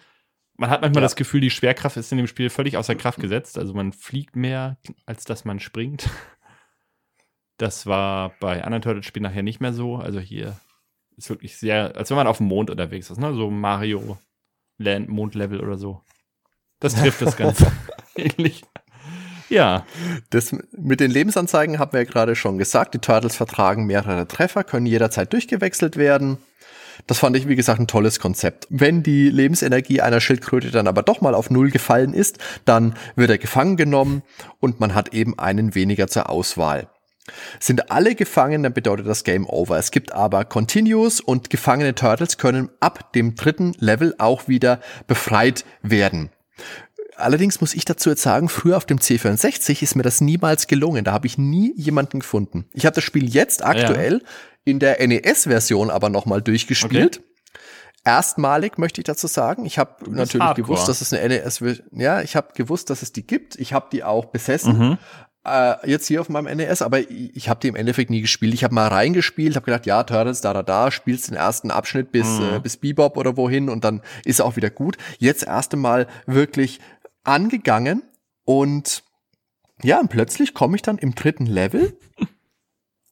man hat manchmal ja. das Gefühl, die Schwerkraft ist in dem Spiel völlig außer Kraft gesetzt. Also man fliegt mehr, als dass man springt. Das war bei anderen Turtle-Spielen nachher nicht mehr so. Also hier ist wirklich sehr, als wenn man auf dem Mond unterwegs ist, ne? So Mario Land, Mondlevel oder so. Das trifft das Ganze ähnlich. Ja. Das mit den Lebensanzeigen haben wir ja gerade schon gesagt. Die Turtles vertragen mehrere Treffer, können jederzeit durchgewechselt werden. Das fand ich, wie gesagt, ein tolles Konzept. Wenn die Lebensenergie einer Schildkröte dann aber doch mal auf Null gefallen ist, dann wird er gefangen genommen und man hat eben einen weniger zur Auswahl. Sind alle gefangen, dann bedeutet das Game Over. Es gibt aber Continuous und gefangene Turtles können ab dem dritten Level auch wieder befreit werden. Allerdings muss ich dazu jetzt sagen, früher auf dem C64 ist mir das niemals gelungen. Da habe ich nie jemanden gefunden. Ich habe das Spiel jetzt aktuell ja in der NES-Version aber nochmal durchgespielt. Okay. Erstmalig möchte ich dazu sagen. Ich habe natürlich Hardcore. gewusst, dass es eine NES, ja, ich habe gewusst, dass es die gibt. Ich habe die auch besessen. Mhm. Äh, jetzt hier auf meinem NES, aber ich, ich habe die im Endeffekt nie gespielt. Ich habe mal reingespielt, habe gedacht, ja, Turtles, da, da, da, spielst den ersten Abschnitt bis, mhm. äh, bis Bebop oder wohin und dann ist auch wieder gut. Jetzt erste Mal wirklich angegangen und ja, und plötzlich komme ich dann im dritten Level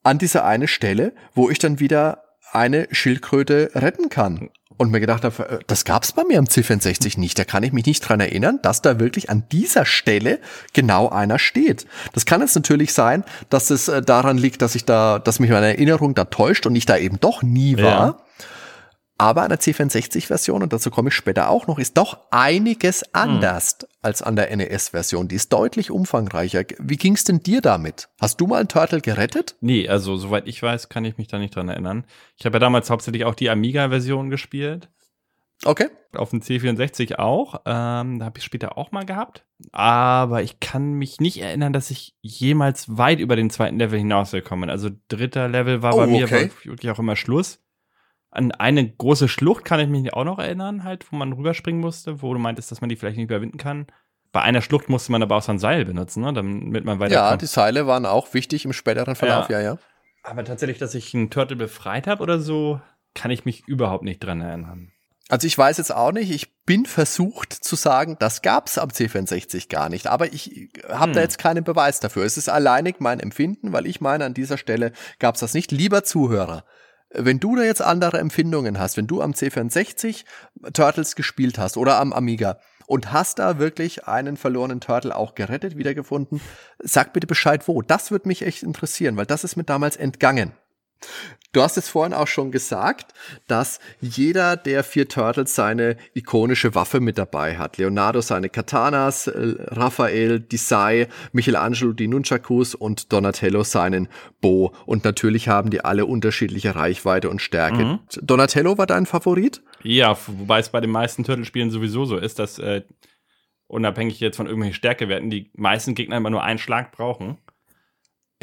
an diese eine Stelle, wo ich dann wieder eine Schildkröte retten kann. Und mir gedacht habe, äh, das gab's bei mir am C64 nicht. Da kann ich mich nicht dran erinnern, dass da wirklich an dieser Stelle genau einer steht. Das kann jetzt natürlich sein, dass es äh, daran liegt, dass ich da, dass mich meine Erinnerung da täuscht und ich da eben doch nie war. Ja. Aber an der C64-Version, und dazu komme ich später auch noch, ist doch einiges hm. anders hm. als an der NES-Version. Die ist deutlich umfangreicher. Wie ging es denn dir damit? Hast du mal einen Turtle gerettet? Nee, also soweit ich weiß, kann ich mich da nicht dran erinnern. Ich habe ja damals hauptsächlich auch die Amiga-Version gespielt. Okay. Auf dem C64 auch. Ähm, da habe ich später auch mal gehabt. Aber ich kann mich nicht erinnern, dass ich jemals weit über den zweiten Level hinausgekommen bin. Also dritter Level war oh, bei mir okay. wirklich auch immer Schluss. An eine große Schlucht kann ich mich auch noch erinnern, halt, wo man rüberspringen musste, wo du meintest, dass man die vielleicht nicht überwinden kann. Bei einer Schlucht musste man aber auch so ein Seil benutzen, ne, damit man weiterkommt. Ja, die Seile waren auch wichtig im späteren Verlauf, ja, ja. ja. Aber tatsächlich, dass ich einen Turtle befreit habe oder so, kann ich mich überhaupt nicht dran erinnern. Also ich weiß jetzt auch nicht, ich bin versucht zu sagen, das gab's am C64 gar nicht, aber ich habe hm. da jetzt keinen Beweis dafür. Es ist alleinig mein Empfinden, weil ich meine, an dieser Stelle gab's das nicht. Lieber Zuhörer, wenn du da jetzt andere Empfindungen hast, wenn du am C64 Turtles gespielt hast oder am Amiga und hast da wirklich einen verlorenen Turtle auch gerettet, wiedergefunden, sag bitte Bescheid wo. Das würde mich echt interessieren, weil das ist mir damals entgangen. Du hast es vorhin auch schon gesagt, dass jeder der vier Turtles seine ikonische Waffe mit dabei hat. Leonardo seine Katanas, äh, Raphael die Sai, Michelangelo die Nunchakus und Donatello seinen Bo. Und natürlich haben die alle unterschiedliche Reichweite und Stärke. Mhm. Donatello war dein Favorit? Ja, wobei es bei den meisten Turtle-Spielen sowieso so ist, dass äh, unabhängig jetzt von irgendwelchen Stärkewerten die meisten Gegner immer nur einen Schlag brauchen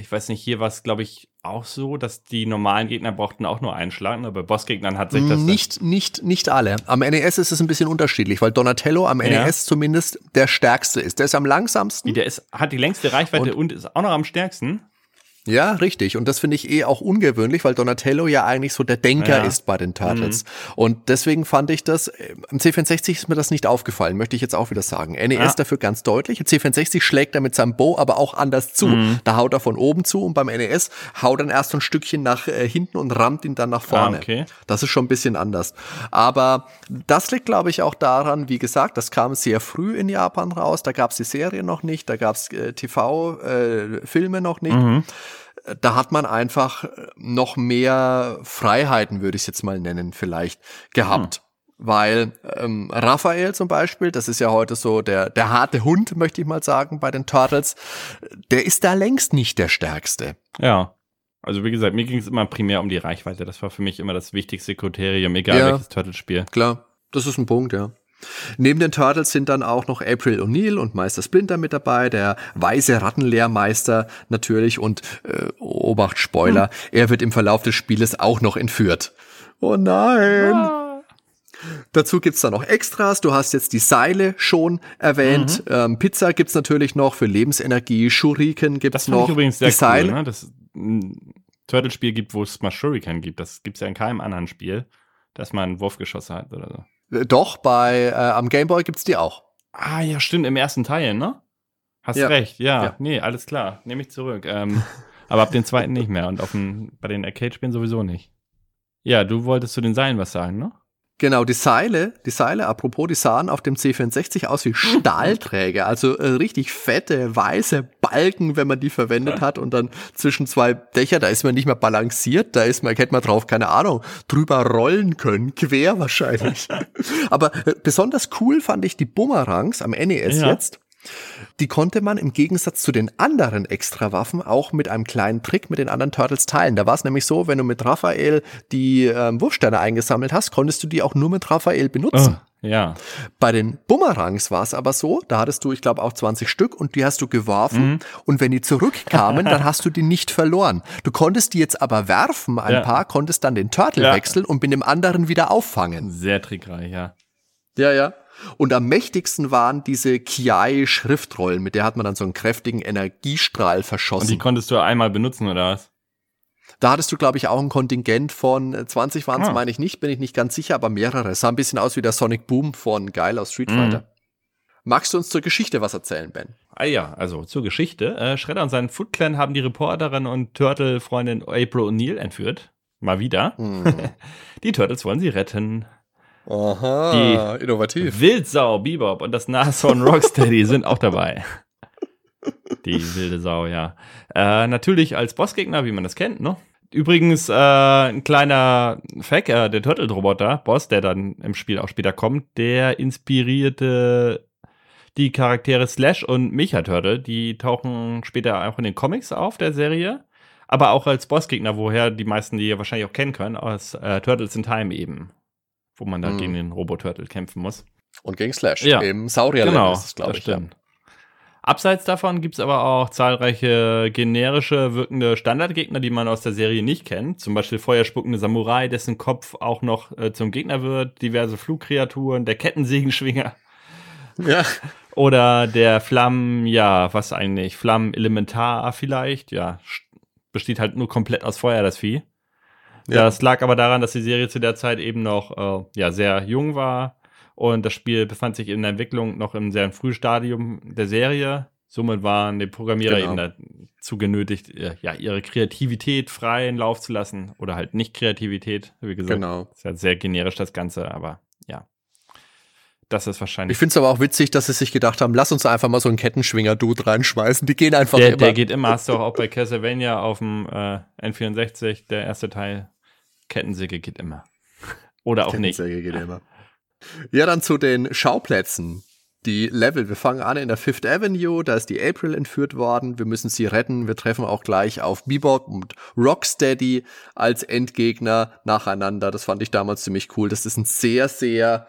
ich weiß nicht, hier war es, glaube ich, auch so, dass die normalen Gegner brauchten auch nur einen Schlag, aber bei Bossgegnern hat sich das. Nicht, nicht, nicht alle. Am NES ist es ein bisschen unterschiedlich, weil Donatello am ja. NES zumindest der stärkste ist. Der ist am langsamsten. Der ist, hat die längste Reichweite und, und ist auch noch am stärksten. Ja, richtig. Und das finde ich eh auch ungewöhnlich, weil Donatello ja eigentlich so der Denker Ja. ist bei den Turtles. Mhm. Und deswegen fand ich das, äh, im C64 ist mir das nicht aufgefallen, möchte ich jetzt auch wieder sagen. NES Ja. dafür ganz deutlich. Im C64 schlägt er mit seinem Bow aber auch anders zu. Mhm. Da haut er von oben zu und beim NES haut er erst so ein Stückchen nach äh, hinten und rammt ihn dann nach vorne. Ah, okay. Das ist schon ein bisschen anders. Aber das liegt, glaube ich, auch daran, wie gesagt, das kam sehr früh in Japan raus. Da gab es die Serie noch nicht, da gab es äh, TV-Filme noch nicht. Mhm. Da hat man einfach noch mehr Freiheiten, würde ich es jetzt mal nennen, vielleicht gehabt. Weil ähm, Raphael zum Beispiel, das ist ja heute so der, der harte Hund, möchte ich mal sagen, bei den Turtles, der ist da längst nicht der Stärkste. Ja. Also wie gesagt, mir ging es immer primär um die Reichweite. Das war für mich immer das wichtigste Kriterium, egal Ja. welches Turtle-Spiel. Klar, das ist ein Punkt, ja. Neben den Turtles sind dann auch noch April O'Neil und Meister Splinter mit dabei, der weise Rattenlehrmeister natürlich und äh, Obacht Spoiler, er wird im Verlauf des Spieles auch noch entführt. Oh nein! Dazu gibt's dann noch Extras. Du hast jetzt die Seile schon erwähnt. Ähm, Pizza gibt's natürlich noch für Lebensenergie. Shuriken gibt's Das noch. ich übrigens sehr die Seile. cool, ne? dass es ein Turtle-Spiel gibt, wo es mal Shuriken gibt. Das gibt's ja in keinem anderen Spiel, dass man Wurfgeschosse hat oder so. Äh, Doch, bei äh, am Gameboy gibt's die auch. Ah, ja, stimmt, im ersten Teil, ne? Hast Ja. recht, ja. Ja. Nee, alles klar. Nehme ich zurück. Ähm, aber ab dem zweiten nicht mehr und auf dem, bei den Arcade-Spielen sowieso nicht. Ja, du wolltest zu den Seilen was sagen, ne? Genau, die Seile, die Seile, apropos, die sahen auf dem C64 aus wie Stahlträger, also äh, richtig fette, weiße Balken, wenn man die verwendet hat und dann zwischen zwei Dächer, da ist man nicht mehr balanciert, da ist man, hätte man drauf, keine Ahnung, drüber rollen können, quer wahrscheinlich. Aber äh, besonders cool fand ich die Bumerangs am NES Ja. jetzt. Die konnte man im Gegensatz zu den anderen Extrawaffen auch mit einem kleinen Trick mit den anderen Turtles teilen. Da war es nämlich so, wenn du mit Raphael die ähm, Wurfsterne eingesammelt hast, konntest du die auch nur mit Raphael benutzen. Oh, ja. Bei den Bumerangs war es aber so, da hattest du, ich glaube, auch 20 Stück und die hast du geworfen Mhm. und wenn die zurückkamen, dann hast du die nicht verloren. Du konntest die jetzt aber werfen, ein Ja. paar, konntest dann den Turtle Ja. wechseln und mit dem anderen wieder auffangen. Sehr trickreich, ja. Ja, ja. Und am mächtigsten waren diese Kiai-Schriftrollen, mit der hat man dann so einen kräftigen Energiestrahl Und die verschossen. konntest du einmal benutzen, oder was? Da hattest du, glaube ich, auch ein Kontingent von äh, 20 waren es, Ah. meine ich nicht, bin ich nicht ganz sicher, aber mehrere. Es sah ein bisschen aus wie der Sonic Boom von Geil aus Street Fighter. Mhm. Magst du uns zur Geschichte was erzählen, Ben? Ah ja, also zur Geschichte. Äh, Shredder und sein Foot Clan haben die Reporterin und Turtle-Freundin April O'Neil entführt. Mal wieder. Hm. Die Turtles wollen sie retten. Aha, innovativ. Wildsau, Bebop und das Nashorn Rocksteady sind auch dabei. Die wilde Sau, ja. Äh, natürlich als Bossgegner, wie man das kennt, ne? Übrigens, äh, ein kleiner Fact, äh, der Turtle-Roboter, Boss, der dann im Spiel auch später kommt, der inspirierte die Charaktere Slash und Mecha Turtle. Die tauchen später auch in den Comics auf, der Serie. Aber auch als Bossgegner, woher die meisten die ja wahrscheinlich auch kennen können, aus äh, Turtles in Time eben. Wo man dann Mhm. gegen den Robo-Turtle kämpfen muss. Und gegen Slash. Ja. Im Saurierland Genau, ist es, glaube ich. Ja. stimmt. Abseits davon gibt es aber auch zahlreiche generische wirkende Standardgegner, die man aus der Serie nicht kennt. Zum Beispiel feuerspuckende Samurai, dessen Kopf auch noch äh, zum Gegner wird, diverse Flugkreaturen, der Kettensägenschwinger Ja. oder der Flammen, ja, was eigentlich? Flammen-Elementar vielleicht, ja, st- besteht halt nur komplett aus Feuer, das Vieh. Ja. Das lag aber daran, dass die Serie zu der Zeit eben noch äh, ja, sehr jung war und das Spiel befand sich in der Entwicklung noch im sehr frühen Stadium der Serie. Somit waren die Programmierer Genau. eben dazu genötigt, äh, ja, ihre Kreativität freien Lauf zu lassen oder halt nicht Kreativität, wie gesagt. Genau. Ist ja sehr generisch das Ganze, aber ja. Das ist wahrscheinlich Ich finde es aber auch witzig, dass sie sich gedacht haben, lass uns einfach mal so einen Kettenschwinger-Dude reinschmeißen. Die gehen einfach Der, immer. der geht immer, hast du auch, auch bei Castlevania auf dem äh, N64, der erste Teil, Kettensäge geht immer. Oder auch nicht. Kettensäge geht immer. Ja, dann zu den Schauplätzen. Die Level. Wir fangen an in der Fifth Avenue, da ist die April entführt worden. Wir müssen sie retten. Wir treffen auch gleich auf Bebop und Rocksteady als Endgegner nacheinander. Das fand ich damals ziemlich cool. Das ist ein sehr, sehr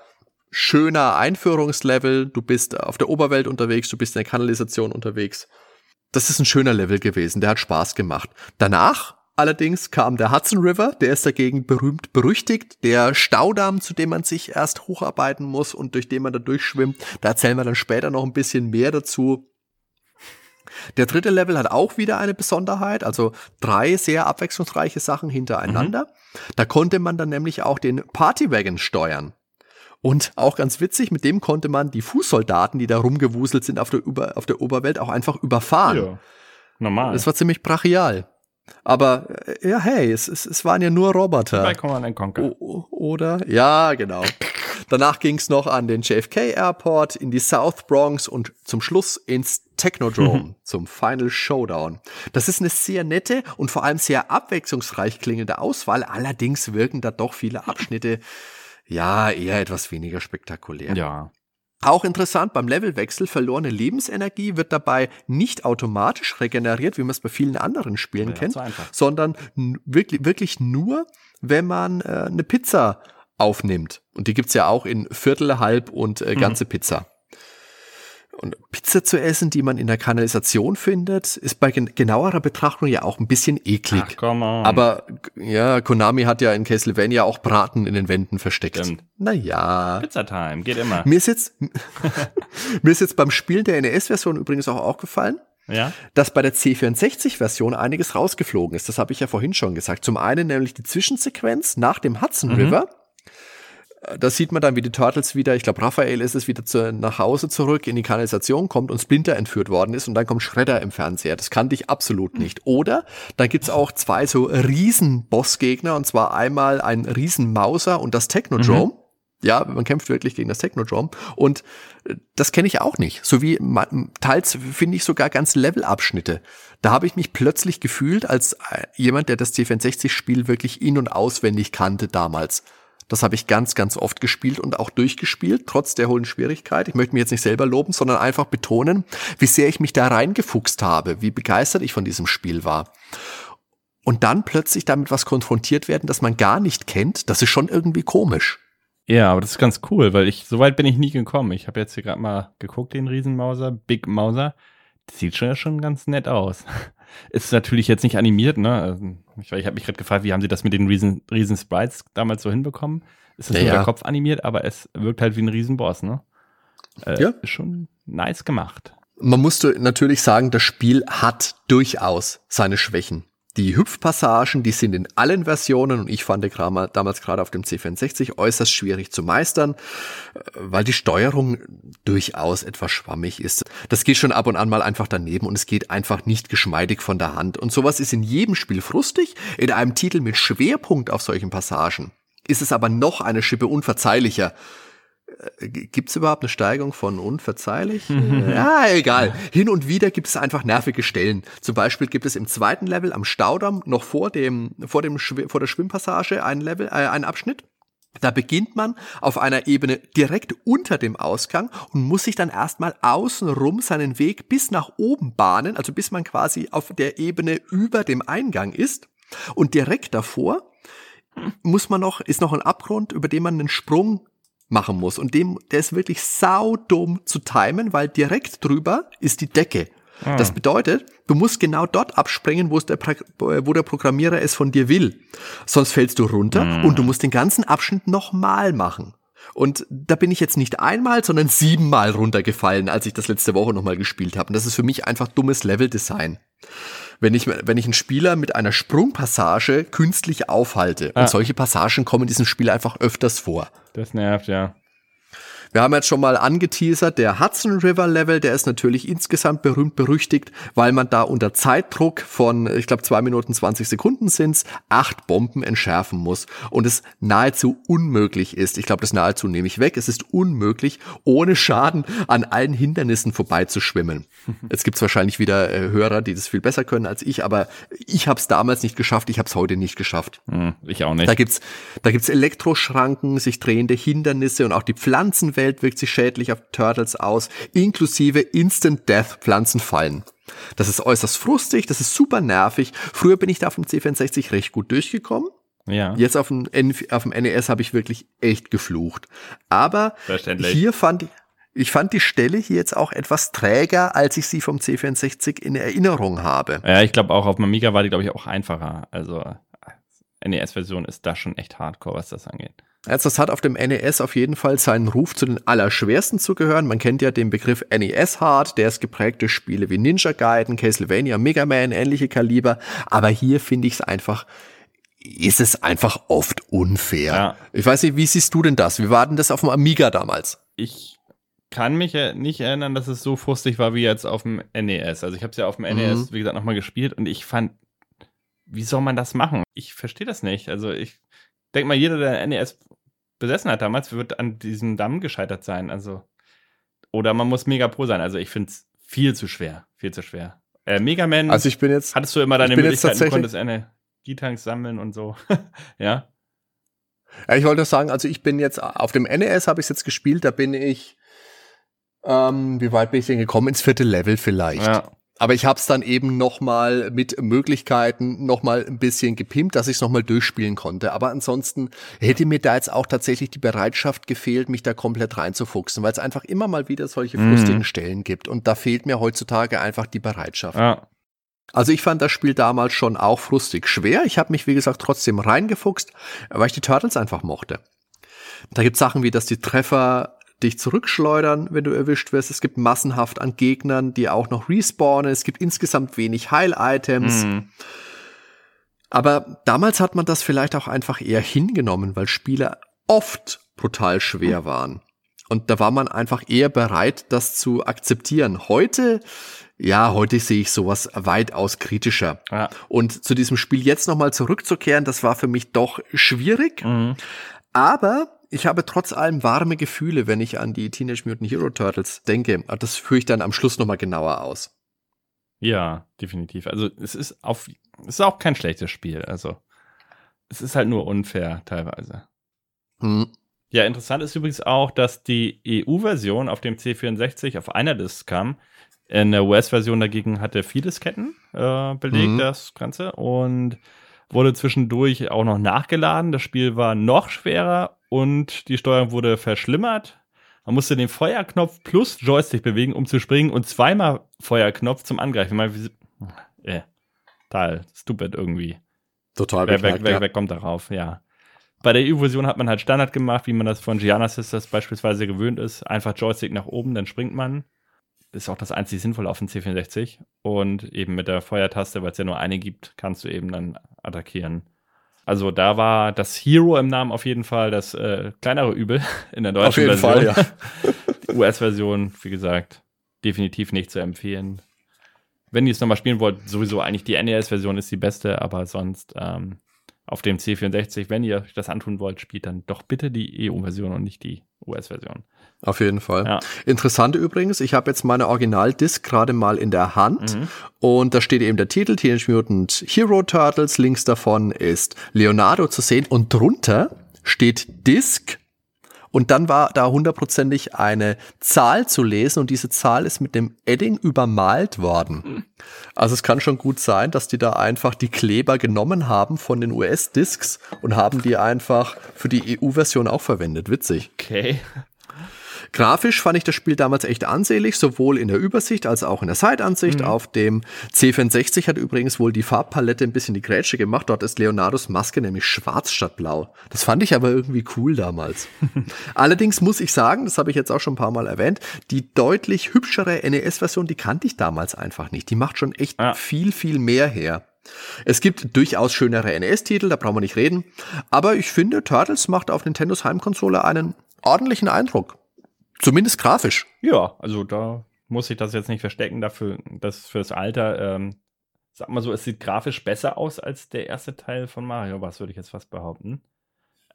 schöner Einführungslevel. Du bist auf der Oberwelt unterwegs, du bist in der Kanalisation unterwegs. Das ist ein schöner Level gewesen, der hat Spaß gemacht. Danach allerdings kam der Hudson River, der ist dagegen berühmt berüchtigt, der Staudamm, zu dem man sich erst hocharbeiten muss und durch den man da durchschwimmt. Da erzählen wir dann später noch ein bisschen mehr dazu. Der dritte Level hat auch wieder eine Besonderheit, also drei sehr abwechslungsreiche Sachen hintereinander. Mhm. Da konnte man dann nämlich auch den Partywagon steuern. Und auch ganz witzig, mit dem konnte man die Fußsoldaten, die da rumgewuselt sind auf der, Über auf der Oberwelt, auch einfach überfahren. Ja, normal. Das war ziemlich brachial. Aber äh, ja, hey, es, es, es waren ja nur Roboter. Bei Command Conquer. O oder? Ja, genau. Danach ging es noch an den JFK Airport, in die South Bronx und zum Schluss ins Technodrome mhm. zum Final Showdown. Das ist eine sehr nette und vor allem sehr abwechslungsreich klingende Auswahl. Allerdings wirken da doch viele Abschnitte ja eher etwas weniger spektakulär. Ja. Auch interessant, beim Levelwechsel verlorene Lebensenergie wird dabei nicht automatisch regeneriert, wie man es bei vielen anderen Spielen ja, kennt, sondern wirklich, wirklich nur, wenn man äh, eine Pizza aufnimmt. Und die gibt's ja auch in Viertel, Halb und äh, mhm. ganze mhm. Pizza. Und Pizza zu essen, die man in der Kanalisation findet, ist bei genauerer Betrachtung ja auch ein bisschen eklig. Ach, come on. Aber ja, Konami hat ja in Castlevania auch Braten in den Wänden versteckt. Stimmt. Naja. Pizza Time, geht immer. Mir ist jetzt, mir ist jetzt beim Spielen der NES-Version übrigens auch aufgefallen, ja? dass bei der C64-Version einiges rausgeflogen ist. Das habe ich ja vorhin schon gesagt. Zum einen nämlich die Zwischensequenz nach dem Hudson mhm. River da sieht man dann, wie die Turtles wieder, ich glaube, Raphael ist es, wieder zu, nach Hause zurück in die Kanalisation kommt und Splinter entführt worden ist und dann kommt Shredder im Fernseher. Das kannte ich absolut nicht. Oder da gibt's auch zwei so riesen Bossgegner und zwar einmal ein riesen Mauser und das Technodrome. Mhm. Ja, man kämpft wirklich gegen das Technodrome. Und äh, das kenne ich auch nicht. So wie teils finde ich sogar ganz Levelabschnitte. Da habe ich mich plötzlich gefühlt als äh, jemand, der das C64-Spiel wirklich in- und auswendig kannte damals. Das habe ich ganz, ganz oft gespielt und auch durchgespielt, trotz der hohen Schwierigkeit. Ich möchte mich jetzt nicht selber loben, sondern einfach betonen, wie sehr ich mich da reingefuchst habe, wie begeistert ich von diesem Spiel war. Und dann plötzlich damit was konfrontiert werden, das man gar nicht kennt, das ist schon irgendwie komisch. Ja, aber das ist ganz cool, weil ich, so weit bin ich nie gekommen. Ich habe jetzt hier gerade mal geguckt, den Riesenmauser, Big Mauser. Das sieht schon, schon ganz nett aus. Ist natürlich jetzt nicht animiert, ne? Also, ich, ich habe mich gerade gefragt, wie haben sie das mit den riesen, riesen Sprites damals so hinbekommen? Ist das ja, nur der Kopf animiert, aber es wirkt halt wie ein Riesenboss, ne? Äh, ja. Ist schon nice gemacht. Man musste natürlich sagen, das Spiel hat durchaus seine Schwächen. Die Hüpfpassagen, die sind in allen Versionen und ich fand damals gerade auf dem C64 äußerst schwierig zu meistern, äh, weil die Steuerung durchaus etwas schwammig ist. Das geht schon ab und an mal einfach daneben und es geht einfach nicht geschmeidig von der Hand. Und sowas ist in jedem Spiel frustig. In einem Titel mit Schwerpunkt auf solchen Passagen ist es aber noch eine Schippe unverzeihlicher. Äh, gibt es überhaupt eine Steigung von unverzeihlich? ja, egal. Hin und wieder gibt es einfach nervige Stellen. Zum Beispiel gibt es im zweiten Level am Staudamm noch vor dem, vor dem, vor der Schwimmpassage einen Level, äh, einen Abschnitt. Da beginnt man auf einer Ebene direkt unter dem Ausgang und muss sich dann erstmal außenrum seinen Weg bis nach oben bahnen, also bis man quasi auf der Ebene über dem Eingang ist. Und direkt davor muss man noch, ist noch ein Abgrund, über den man einen Sprung machen muss. Und dem, der ist wirklich saudumm zu timen, weil direkt drüber ist die Decke. Ah. Das bedeutet, du musst genau dort abspringen, wo, es der, wo der Programmierer es von dir will. Sonst fällst du runter ah. und du musst den ganzen Abschnitt nochmal machen. Und da bin ich jetzt nicht einmal, sondern siebenmal runtergefallen, als ich das letzte Woche nochmal gespielt habe. Und das ist für mich einfach dummes Leveldesign wenn ich, wenn ich einen Spieler mit einer Sprungpassage künstlich aufhalte. Ah. Und solche Passagen kommen in diesem Spiel einfach öfters vor. Das nervt, ja. Wir haben jetzt schon mal angeteasert, der Hudson River Level, der ist natürlich insgesamt berühmt berüchtigt, weil man da unter Zeitdruck von, ich glaube, zwei Minuten 20 Sekunden sind's, acht Bomben entschärfen muss und es nahezu unmöglich ist. Ich glaube, das nahezu nehme ich weg. Es ist unmöglich, ohne Schaden an allen Hindernissen vorbeizuschwimmen. Jetzt gibt's wahrscheinlich wieder äh, Hörer, die das viel besser können als ich, aber ich habe es damals nicht geschafft, ich habe es heute nicht geschafft. Hm, ich auch nicht. Da gibt's, da gibt's Elektroschranken, sich drehende Hindernisse und auch die Pflanzenwelt Umfeld wirkt sich schädlich auf Turtles aus, inklusive Instant Death Pflanzenfallen. Das ist äußerst frustig, das ist super nervig. Früher bin ich da auf dem C64 recht gut durchgekommen. Ja. Jetzt auf dem, N auf dem NES habe ich wirklich echt geflucht. Aber hier fand ich, ich fand die Stelle hier jetzt auch etwas träger, als ich sie vom C64 in Erinnerung habe. Ja, ich glaube auch auf dem Amiga war die, glaube ich, auch einfacher. Also NES-Version ist da schon echt hardcore, was das angeht. Also das hat auf dem NES auf jeden Fall seinen Ruf zu den allerschwersten zu gehören. Man kennt ja den Begriff NES Hard, der ist geprägt durch Spiele wie Ninja Gaiden, Castlevania, Mega Man, ähnliche Kaliber. Aber hier finde ich es einfach, ist es einfach oft unfair. Ja. Ich weiß nicht, wie siehst du denn das? Wie war denn das auf dem Amiga damals? Ich kann mich nicht erinnern, dass es so frustig war wie jetzt auf dem NES. Also ich habe es ja auf dem NES, mhm. wie gesagt, nochmal gespielt und ich fand, wie soll man das machen? Ich verstehe das nicht. Also ich denke mal, jeder, der NES besessen hat damals, wird an diesem Damm gescheitert sein. Also, oder man muss mega pro sein. Also ich finde es viel zu schwer. Viel zu schwer. Äh, Mega Man. Also ich bin jetzt. Hattest du immer deine Möglichkeiten, du konntest eine Gitanks sammeln und so. ja. Ja, ich wollte sagen, also ich bin jetzt auf dem NES habe ich jetzt gespielt, da bin ich ähm, wie weit bin ich denn gekommen? Ins vierte Level vielleicht. Ja. Aber ich habe es dann eben noch mal mit Möglichkeiten noch mal ein bisschen gepimpt, dass ich es noch mal durchspielen konnte. Aber ansonsten hätte mir da jetzt auch tatsächlich die Bereitschaft gefehlt, mich da komplett reinzufuchsen, weil es einfach immer mal wieder solche mhm. frustigen. Stellen gibt. Und da fehlt mir heutzutage einfach die Bereitschaft. Ja. Also ich fand das Spiel damals schon auch frustig schwer. Ich habe mich, wie gesagt, trotzdem reingefuchst, weil ich die Turtles einfach mochte. Da gibt Sachen wie, dass die Treffer dich zurückschleudern, wenn du erwischt wirst. Es gibt massenhaft an Gegnern, die auch noch respawnen. Es gibt insgesamt wenig Heil-Items. Mhm. Aber damals hat man das vielleicht auch einfach eher hingenommen, weil Spiele oft brutal schwer waren. Und da war man einfach eher bereit, das zu akzeptieren. Heute, ja, heute sehe ich sowas weitaus kritischer. Ja. Und zu diesem Spiel jetzt nochmal zurückzukehren, das war für mich doch schwierig. Mhm. Aber ich habe trotz allem warme Gefühle, wenn ich an die Teenage Mutant Hero Turtles denke. Das führe ich dann am Schluss nochmal genauer aus. Ja, definitiv. Also es ist auf, es ist auch kein schlechtes Spiel. Also es ist halt nur unfair teilweise. Hm. Ja, interessant ist übrigens auch, dass die EU-Version auf dem C64 auf einer Disk kam. In der US-Version dagegen hatte vier Disketten äh, belegt, mhm. das Ganze. Und wurde zwischendurch auch noch nachgeladen. Das Spiel war noch schwerer und die Steuerung wurde verschlimmert. Man musste den Feuerknopf plus Joystick bewegen, um zu springen und zweimal Feuerknopf zum Angreifen. Mal, äh, total stupid irgendwie. Total wer, wer, wer, wer kommt darauf? Ja. Bei der EU-Version hat man halt Standard gemacht, wie man das von Gianna Sisters beispielsweise gewöhnt ist. Einfach Joystick nach oben, dann springt man. Ist auch das einzig Sinnvolle auf dem C64. Und eben mit der Feuertaste, weil es ja nur eine gibt, kannst du eben dann attackieren. Also da war das Hero im Namen auf jeden Fall das äh, kleinere Übel in der deutschen Version. Auf jeden Version. Fall, ja. Die US-Version, wie gesagt, definitiv nicht zu empfehlen. Wenn ihr es nochmal spielen wollt, sowieso eigentlich die NES-Version ist die beste, aber sonst ähm, auf dem C64, wenn ihr euch das antun wollt, spielt dann doch bitte die EU-Version und nicht die US-Version. Auf jeden Fall. Ja. Interessant übrigens, ich habe jetzt meine Original-Disc gerade mal in der Hand mhm. und da steht eben der Titel Teenage Mutant Hero Turtles. Links davon ist Leonardo zu sehen und drunter steht Disc und dann war da hundertprozentig eine Zahl zu lesen und diese Zahl ist mit dem Edding übermalt worden. Also es kann schon gut sein, dass die da einfach die Kleber genommen haben von den US-Discs und haben die einfach für die EU-Version auch verwendet. Witzig. Okay. Grafisch fand ich das Spiel damals echt ansehlich, sowohl in der Übersicht als auch in der Seitansicht. Mhm. Auf dem C64 hat übrigens wohl die Farbpalette ein bisschen die Grätsche gemacht. Dort ist Leonardos Maske nämlich schwarz statt blau. Das fand ich aber irgendwie cool damals. Allerdings muss ich sagen, das habe ich jetzt auch schon ein paar Mal erwähnt, die deutlich hübschere NES-Version, die kannte ich damals einfach nicht. Die macht schon echt ja. viel, viel mehr her. Es gibt durchaus schönere NES-Titel, da brauchen wir nicht reden. Aber ich finde, Turtles macht auf Nintendos Heimkonsole einen ordentlichen Eindruck. Zumindest grafisch. Ja, also da muss ich das jetzt nicht verstecken, dafür, das fürs Alter, ähm, sag mal so, es sieht grafisch besser aus als der erste Teil von Mario, was würde ich jetzt fast behaupten.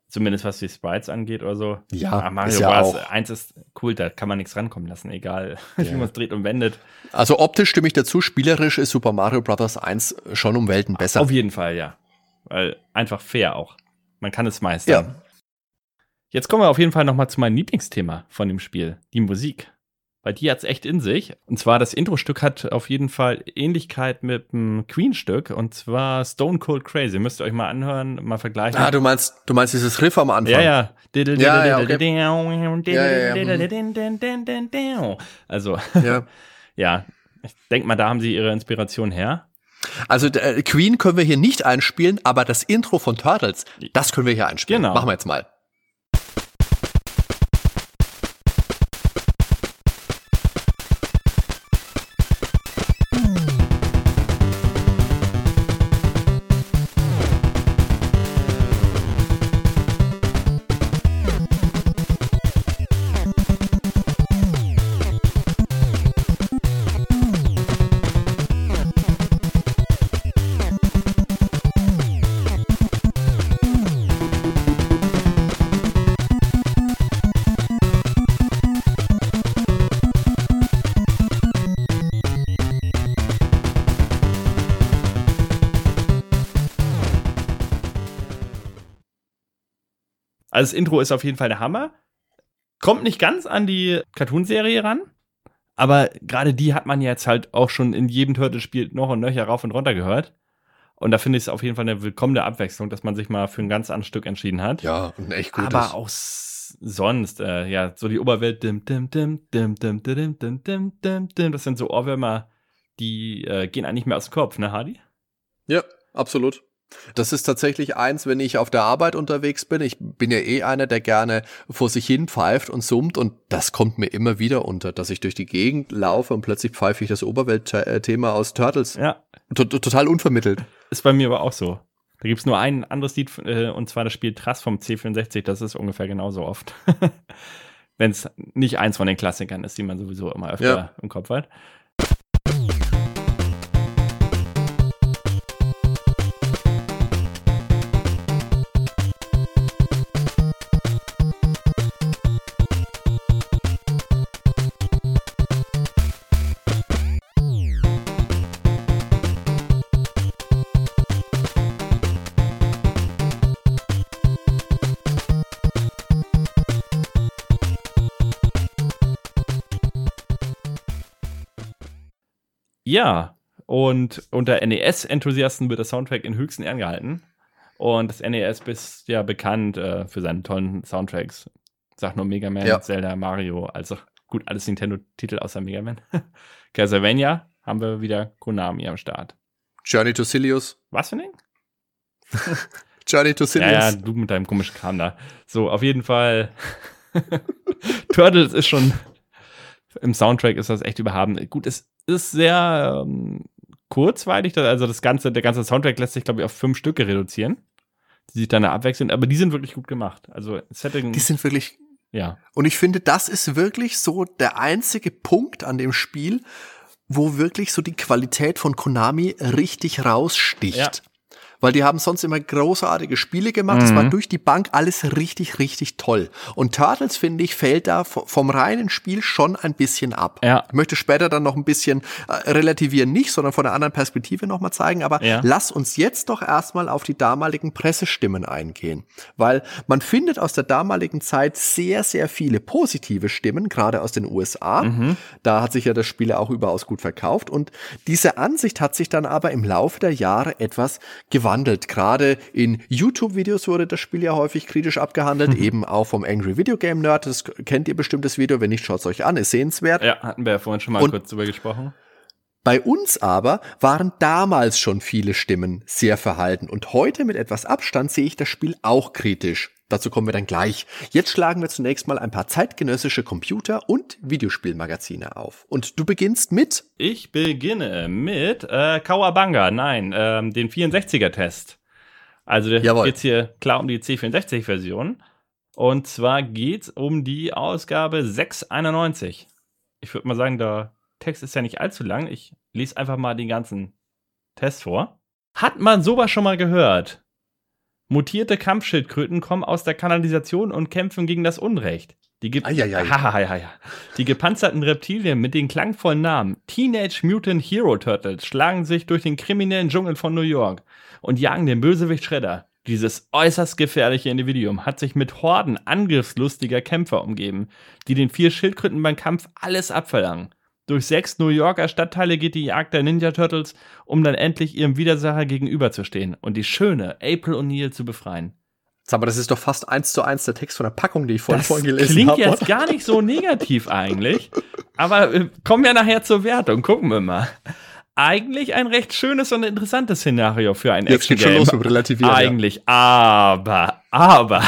Zumindest was die Sprites angeht oder so. Ja, ah, Mario ist ja Bros. Auch. 1 ist cool, da kann man nichts rankommen lassen, egal ja. wie man es dreht und wendet. Also optisch stimme ich dazu, spielerisch ist Super Mario Bros. 1 schon um Welten besser. Auf jeden Fall, ja. Weil einfach fair auch. Man kann es meistern. Ja. Jetzt kommen wir auf jeden Fall nochmal zu meinem Lieblingsthema von dem Spiel, die Musik. Weil die hat es echt in sich. Und zwar das Intro-Stück hat auf jeden Fall Ähnlichkeit mit dem Queen-Stück. Und zwar Stone Cold Crazy. Müsst ihr euch mal anhören, mal vergleichen. Ah, du meinst, du meinst dieses Riff am Anfang? Ja, ja. Also, ja. ja. Ich denke mal, da haben sie ihre Inspiration her. Also äh, Queen können wir hier nicht einspielen, aber das Intro von Turtles, das können wir hier einspielen. Genau. Machen wir jetzt mal. Also das Intro ist auf jeden Fall der Hammer. Kommt nicht ganz an die Cartoonserie ran, aber gerade die hat man jetzt halt auch schon in jedem Turtle-Spiel noch und nöcher rauf und runter gehört. Und da finde ich es auf jeden Fall eine willkommene Abwechslung, dass man sich mal für ein ganz anderes Stück entschieden hat. Ja, und echt gut. Aber auch sonst, äh, ja, so die Oberwelt, dim, dim, dim, dim, dim, dim, dim, dim, dim, dim, das sind so Ohrwürmer, die äh, gehen eigentlich mehr aus dem Kopf, ne, Hardy? Ja, absolut. Das ist tatsächlich eins, wenn ich auf der Arbeit unterwegs bin. Ich bin ja eh einer, der gerne vor sich hin pfeift und summt und das kommt mir immer wieder unter, dass ich durch die Gegend laufe und plötzlich pfeife ich das Oberweltthema aus Turtles. Ja. T total unvermittelt. Ist bei mir aber auch so. Da gibt's nur ein anderes Lied, äh, und zwar das Spiel Trass vom C64, das ist ungefähr genauso oft. Wenn es nicht eins von den Klassikern ist, die man sowieso immer öfter ja. im Kopf hat. Ja, und unter NES-Enthusiasten wird der Soundtrack in höchsten Ehren gehalten. Und das NES ist ja bekannt äh, für seine tollen Soundtracks. Sag nur Mega Man, ja. Zelda, Mario, also gut, alles Nintendo-Titel außer Mega Man. Castlevania haben wir wieder Konami am Start. Journey to Silius. Was für ein Ding? Journey to Silius. Ja, ja, du mit deinem komischen Kram da. So, auf jeden Fall. Turtles ist schon im Soundtrack ist das echt überhaben. Gut, es ist sehr ähm, kurzweilig, also das ganze, der ganze Soundtrack lässt sich, glaube ich, auf fünf Stücke reduzieren, die sich dann abwechseln, aber die sind wirklich gut gemacht. Also Setting. Die sind wirklich. Ja. Und ich finde, das ist wirklich so der einzige Punkt an dem Spiel, wo wirklich so die Qualität von Konami richtig raussticht. Ja weil die haben sonst immer großartige Spiele gemacht. Es mhm. war durch die Bank alles richtig, richtig toll. Und Turtles, finde ich, fällt da vom reinen Spiel schon ein bisschen ab. Ja. Ich möchte später dann noch ein bisschen äh, relativieren, nicht, sondern von einer anderen Perspektive nochmal zeigen. Aber ja. lass uns jetzt doch erstmal auf die damaligen Pressestimmen eingehen. Weil man findet aus der damaligen Zeit sehr, sehr viele positive Stimmen, gerade aus den USA. Mhm. Da hat sich ja das Spiel auch überaus gut verkauft. Und diese Ansicht hat sich dann aber im Laufe der Jahre etwas gewandelt gewandelt. Gerade in YouTube-Videos wurde das Spiel ja häufig kritisch abgehandelt, mhm. eben auch vom Angry Video Game Nerd. Das kennt ihr bestimmt das Video, wenn nicht, schaut es euch an, ist sehenswert. Ja, hatten wir ja vorhin schon mal Und kurz drüber gesprochen. Bei uns aber waren damals schon viele Stimmen sehr verhalten und heute mit etwas Abstand sehe ich das Spiel auch kritisch. Dazu kommen wir dann gleich. Jetzt schlagen wir zunächst mal ein paar zeitgenössische Computer- und Videospielmagazine auf. Und du beginnst mit? Ich beginne mit äh, Kawabanga, nein, ähm, den 64er-Test. Also geht's hier klar um die C64-Version. Und zwar geht's um die Ausgabe 691. Ich würde mal sagen, der Text ist ja nicht allzu lang. Ich lese einfach mal den ganzen Test vor. Hat man sowas schon mal gehört? Mutierte Kampfschildkröten kommen aus der Kanalisation und kämpfen gegen das Unrecht. Die, ge die gepanzerten Reptilien mit den klangvollen Namen Teenage Mutant Hero Turtles schlagen sich durch den kriminellen Dschungel von New York und jagen den Bösewicht Shredder. Dieses äußerst gefährliche Individuum hat sich mit Horden angriffslustiger Kämpfer umgeben, die den vier Schildkröten beim Kampf alles abverlangen. Durch sechs New Yorker Stadtteile geht die Jagd der Ninja Turtles, um dann endlich ihrem Widersacher gegenüberzustehen und die schöne April O'Neil zu befreien. Sag mal, das ist doch fast eins zu eins der Text von der Packung, die ich vorhin vorgelesen habe. Klingt jetzt gar nicht so negativ eigentlich, aber äh, kommen wir nachher zur Wertung, gucken wir mal. Eigentlich ein recht schönes und interessantes Szenario für ein Jetzt geht schon los mit relativieren. Eigentlich, ja. aber, aber,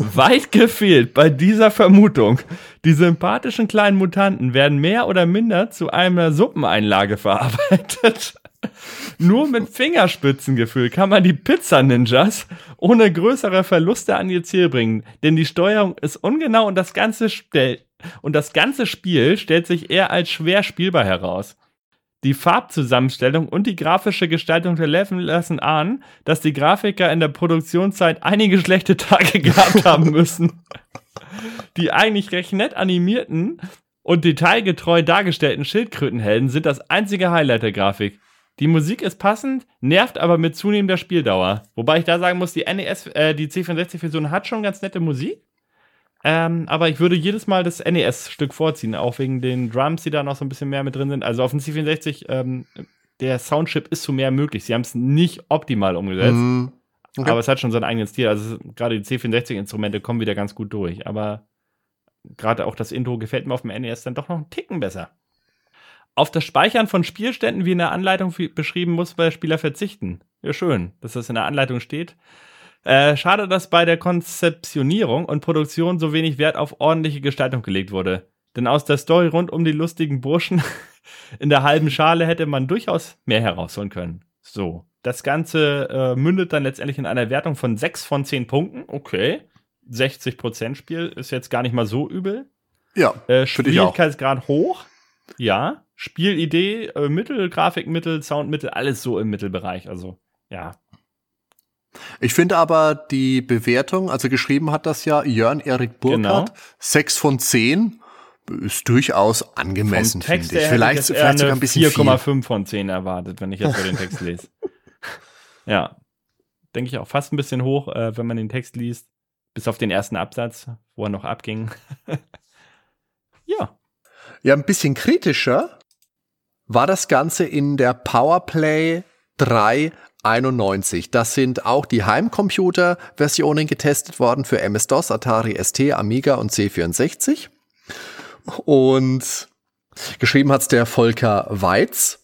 Weit gefehlt bei dieser Vermutung. Die sympathischen kleinen Mutanten werden mehr oder minder zu einer Suppeneinlage verarbeitet. Nur mit Fingerspitzengefühl kann man die Pizza-Ninjas ohne größere Verluste an ihr Ziel bringen, denn die Steuerung ist ungenau und das ganze, und das ganze Spiel stellt sich eher als schwer spielbar heraus. Die Farbzusammenstellung und die grafische Gestaltung der Level lassen ahnen, dass die Grafiker in der Produktionszeit einige schlechte Tage gehabt haben müssen. Die eigentlich recht nett animierten und detailgetreu dargestellten Schildkrötenhelden sind das einzige Highlight der Grafik. Die Musik ist passend, nervt aber mit zunehmender Spieldauer. Wobei ich da sagen muss, die NES, äh, die C64-Version hat schon ganz nette Musik. Ähm, aber ich würde jedes Mal das NES-Stück vorziehen, auch wegen den Drums, die da noch so ein bisschen mehr mit drin sind. Also auf dem C64, ähm, der Soundchip ist zu mehr möglich. Sie haben es nicht optimal umgesetzt. Mm, okay. Aber es hat schon seinen eigenen Stil. Also gerade die C64-Instrumente kommen wieder ganz gut durch. Aber gerade auch das Intro gefällt mir auf dem NES dann doch noch einen Ticken besser. Auf das Speichern von Spielständen wie in der Anleitung beschrieben muss der Spieler verzichten. Ja, schön, dass das in der Anleitung steht. Äh, schade, dass bei der Konzeptionierung und Produktion so wenig Wert auf ordentliche Gestaltung gelegt wurde. Denn aus der Story rund um die lustigen Burschen in der halben Schale hätte man durchaus mehr herausholen können. So, das Ganze äh, mündet dann letztendlich in einer Wertung von 6 von 10 Punkten. Okay. 60% Spiel ist jetzt gar nicht mal so übel. Ja. Äh, Schwierigkeitsgrad hoch. Ja. Spielidee, äh, Mittel, Grafikmittel, Soundmittel, alles so im Mittelbereich. Also, ja. Ich finde aber die Bewertung, also geschrieben hat das ja Jörn Erik Burkhardt, genau. 6 von 10 ist durchaus angemessen, finde ich. Vielleicht, vielleicht sogar ein bisschen 4,5 von 10 erwartet, wenn ich jetzt so den Text lese. ja. Denke ich auch fast ein bisschen hoch, äh, wenn man den Text liest. Bis auf den ersten Absatz, wo er noch abging. ja. Ja, ein bisschen kritischer war das Ganze in der Powerplay 391. Das sind auch die Heimcomputer-Versionen getestet worden für MS-DOS, Atari ST, Amiga und C64. Und geschrieben hat's der Volker Weiz.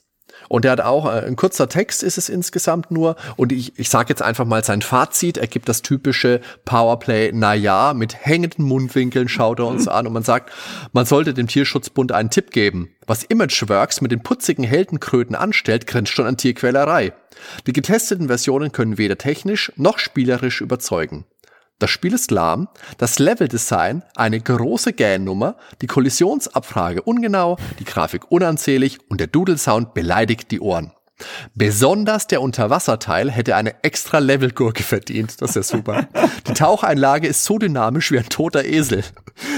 Und er hat auch, äh, ein kurzer Text ist es insgesamt nur. Und ich, ich sage jetzt einfach mal sein Fazit. Er gibt das typische Powerplay, na ja, mit hängenden Mundwinkeln schaut er uns an und man sagt, man sollte dem Tierschutzbund einen Tipp geben. Was Imageworks mit den putzigen Heldenkröten anstellt, grenzt schon an Tierquälerei. Die getesteten Versionen können weder technisch noch spielerisch überzeugen. Das Spiel ist lahm, das Leveldesign eine große Gähnnummer, die Kollisionsabfrage ungenau, die Grafik unanzählig und der Doodle-Sound beleidigt die Ohren. Besonders der Unterwasserteil hätte eine extra Levelgurke verdient. Das ist ja super. Die Taucheinlage ist so dynamisch wie ein toter Esel.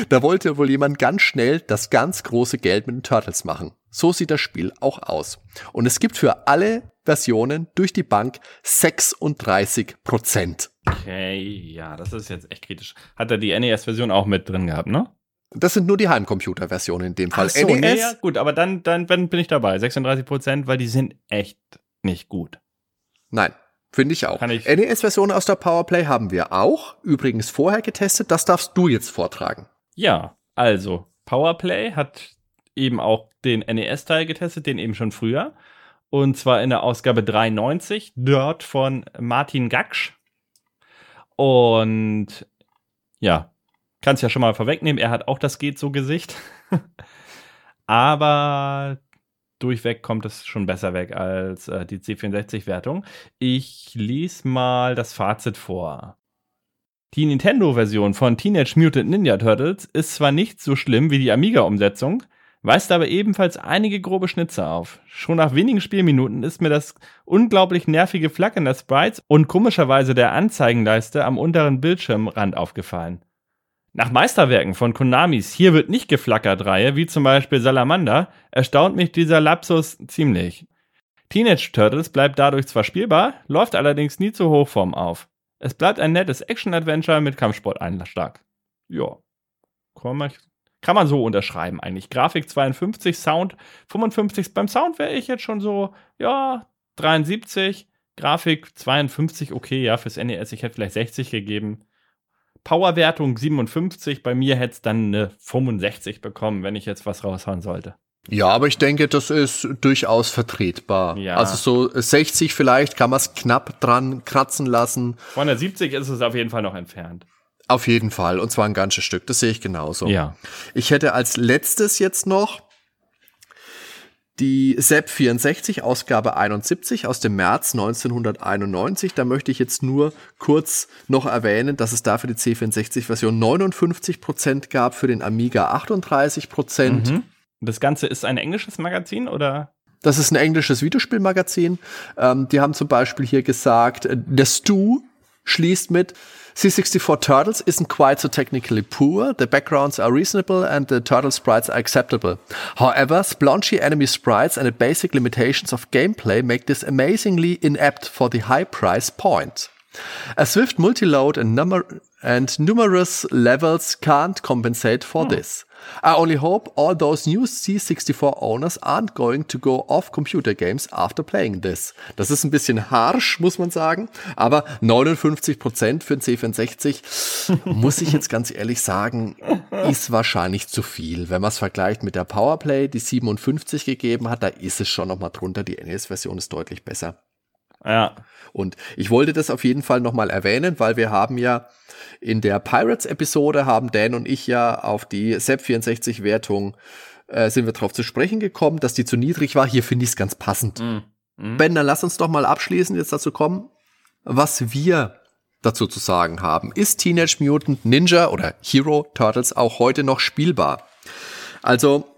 Da wollte wohl jemand ganz schnell das ganz große Geld mit den Turtles machen. So sieht das Spiel auch aus. Und es gibt für alle Versionen durch die Bank 36 Prozent. Okay, ja, das ist jetzt echt kritisch. Hat er die NES-Version auch mit drin gehabt, ne? Das sind nur die Heimcomputer-Versionen in dem Fall. Ach so, NES, nee, ja, gut, aber dann, dann bin ich dabei. 36 Prozent, weil die sind echt nicht gut. Nein, finde ich auch. NES-Versionen aus der Powerplay haben wir auch. Übrigens vorher getestet. Das darfst du jetzt vortragen. Ja, also Powerplay hat eben auch den NES-Teil getestet, den eben schon früher. Und zwar in der Ausgabe 93, dort von Martin Gaksch. Und ja, kannst ja schon mal vorwegnehmen, er hat auch das geht so Gesicht. Aber durchweg kommt es schon besser weg als äh, die C64-Wertung. Ich lese mal das Fazit vor. Die Nintendo-Version von Teenage Mutant Ninja Turtles ist zwar nicht so schlimm wie die Amiga-Umsetzung, weist aber ebenfalls einige grobe Schnitze auf. Schon nach wenigen Spielminuten ist mir das unglaublich nervige Flackern der Sprites und komischerweise der Anzeigenleiste am unteren Bildschirmrand aufgefallen. Nach Meisterwerken von Konamis Hier wird nicht geflackert Reihe, wie zum Beispiel Salamander, erstaunt mich dieser Lapsus ziemlich. Teenage Turtles bleibt dadurch zwar spielbar, läuft allerdings nie zur Hochform auf. Es bleibt ein nettes Action-Adventure mit Kampfsport-Einschlag. Ja, kann man kann man so unterschreiben eigentlich. Grafik 52, Sound 55. Beim Sound wäre ich jetzt schon so, ja, 73. Grafik 52, okay, ja, fürs NES, ich hätte vielleicht 60 gegeben. Powerwertung 57, bei mir hätte es dann eine 65 bekommen, wenn ich jetzt was raushauen sollte. Ja, aber ich denke, das ist durchaus vertretbar. Ja. Also so 60 vielleicht kann man es knapp dran kratzen lassen. Von der 70 ist es auf jeden Fall noch entfernt. Auf jeden Fall. Und zwar ein ganzes Stück. Das sehe ich genauso. Ja. Ich hätte als letztes jetzt noch die SEP 64, Ausgabe 71 aus dem März 1991. Da möchte ich jetzt nur kurz noch erwähnen, dass es da für die C64-Version 59 Prozent gab, für den Amiga 38%. Prozent. Mhm. Das Ganze ist ein englisches Magazin oder? Das ist ein englisches Videospielmagazin. Ähm, die haben zum Beispiel hier gesagt, äh, der Stu schließt mit C64 Turtles isn't quite so technically poor, the backgrounds are reasonable and the turtle sprites are acceptable. However, splotchy enemy sprites and the basic limitations of gameplay make this amazingly inept for the high price point. A swift multi-load and, number and numerous levels can't compensate for hmm. this. I only hope all those new C64 owners aren't going to go off computer games after playing this. Das ist ein bisschen harsh, muss man sagen, aber 59 Prozent für ein C64, muss ich jetzt ganz ehrlich sagen, ist wahrscheinlich zu viel. Wenn man es vergleicht mit der Powerplay, die 57 gegeben hat, da ist es schon noch mal drunter. Die NES-Version ist deutlich besser. Ja. Und ich wollte das auf jeden Fall nochmal erwähnen, weil wir haben ja in der Pirates-Episode haben Dan und ich ja auf die SEP64-Wertung äh, sind wir darauf zu sprechen gekommen, dass die zu niedrig war. Hier finde ich es ganz passend. Mm. Mm. Ben, dann lass uns doch mal abschließend jetzt dazu kommen, was wir dazu zu sagen haben. Ist Teenage Mutant Ninja oder Hero Turtles auch heute noch spielbar? Also,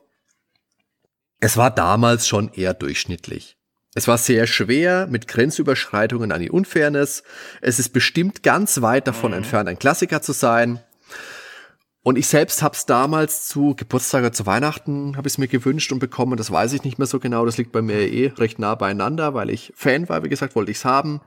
es war damals schon eher durchschnittlich. Es war sehr schwer mit Grenzüberschreitungen an die Unfairness. Es ist bestimmt ganz weit davon mhm. entfernt, ein Klassiker zu sein. Und ich selbst habe es damals zu Geburtstag oder zu Weihnachten habe ich es mir gewünscht und bekommen. Das weiß ich nicht mehr so genau. Das liegt bei mir eh recht nah beieinander, weil ich Fan war. Wie gesagt, wollte ich es haben.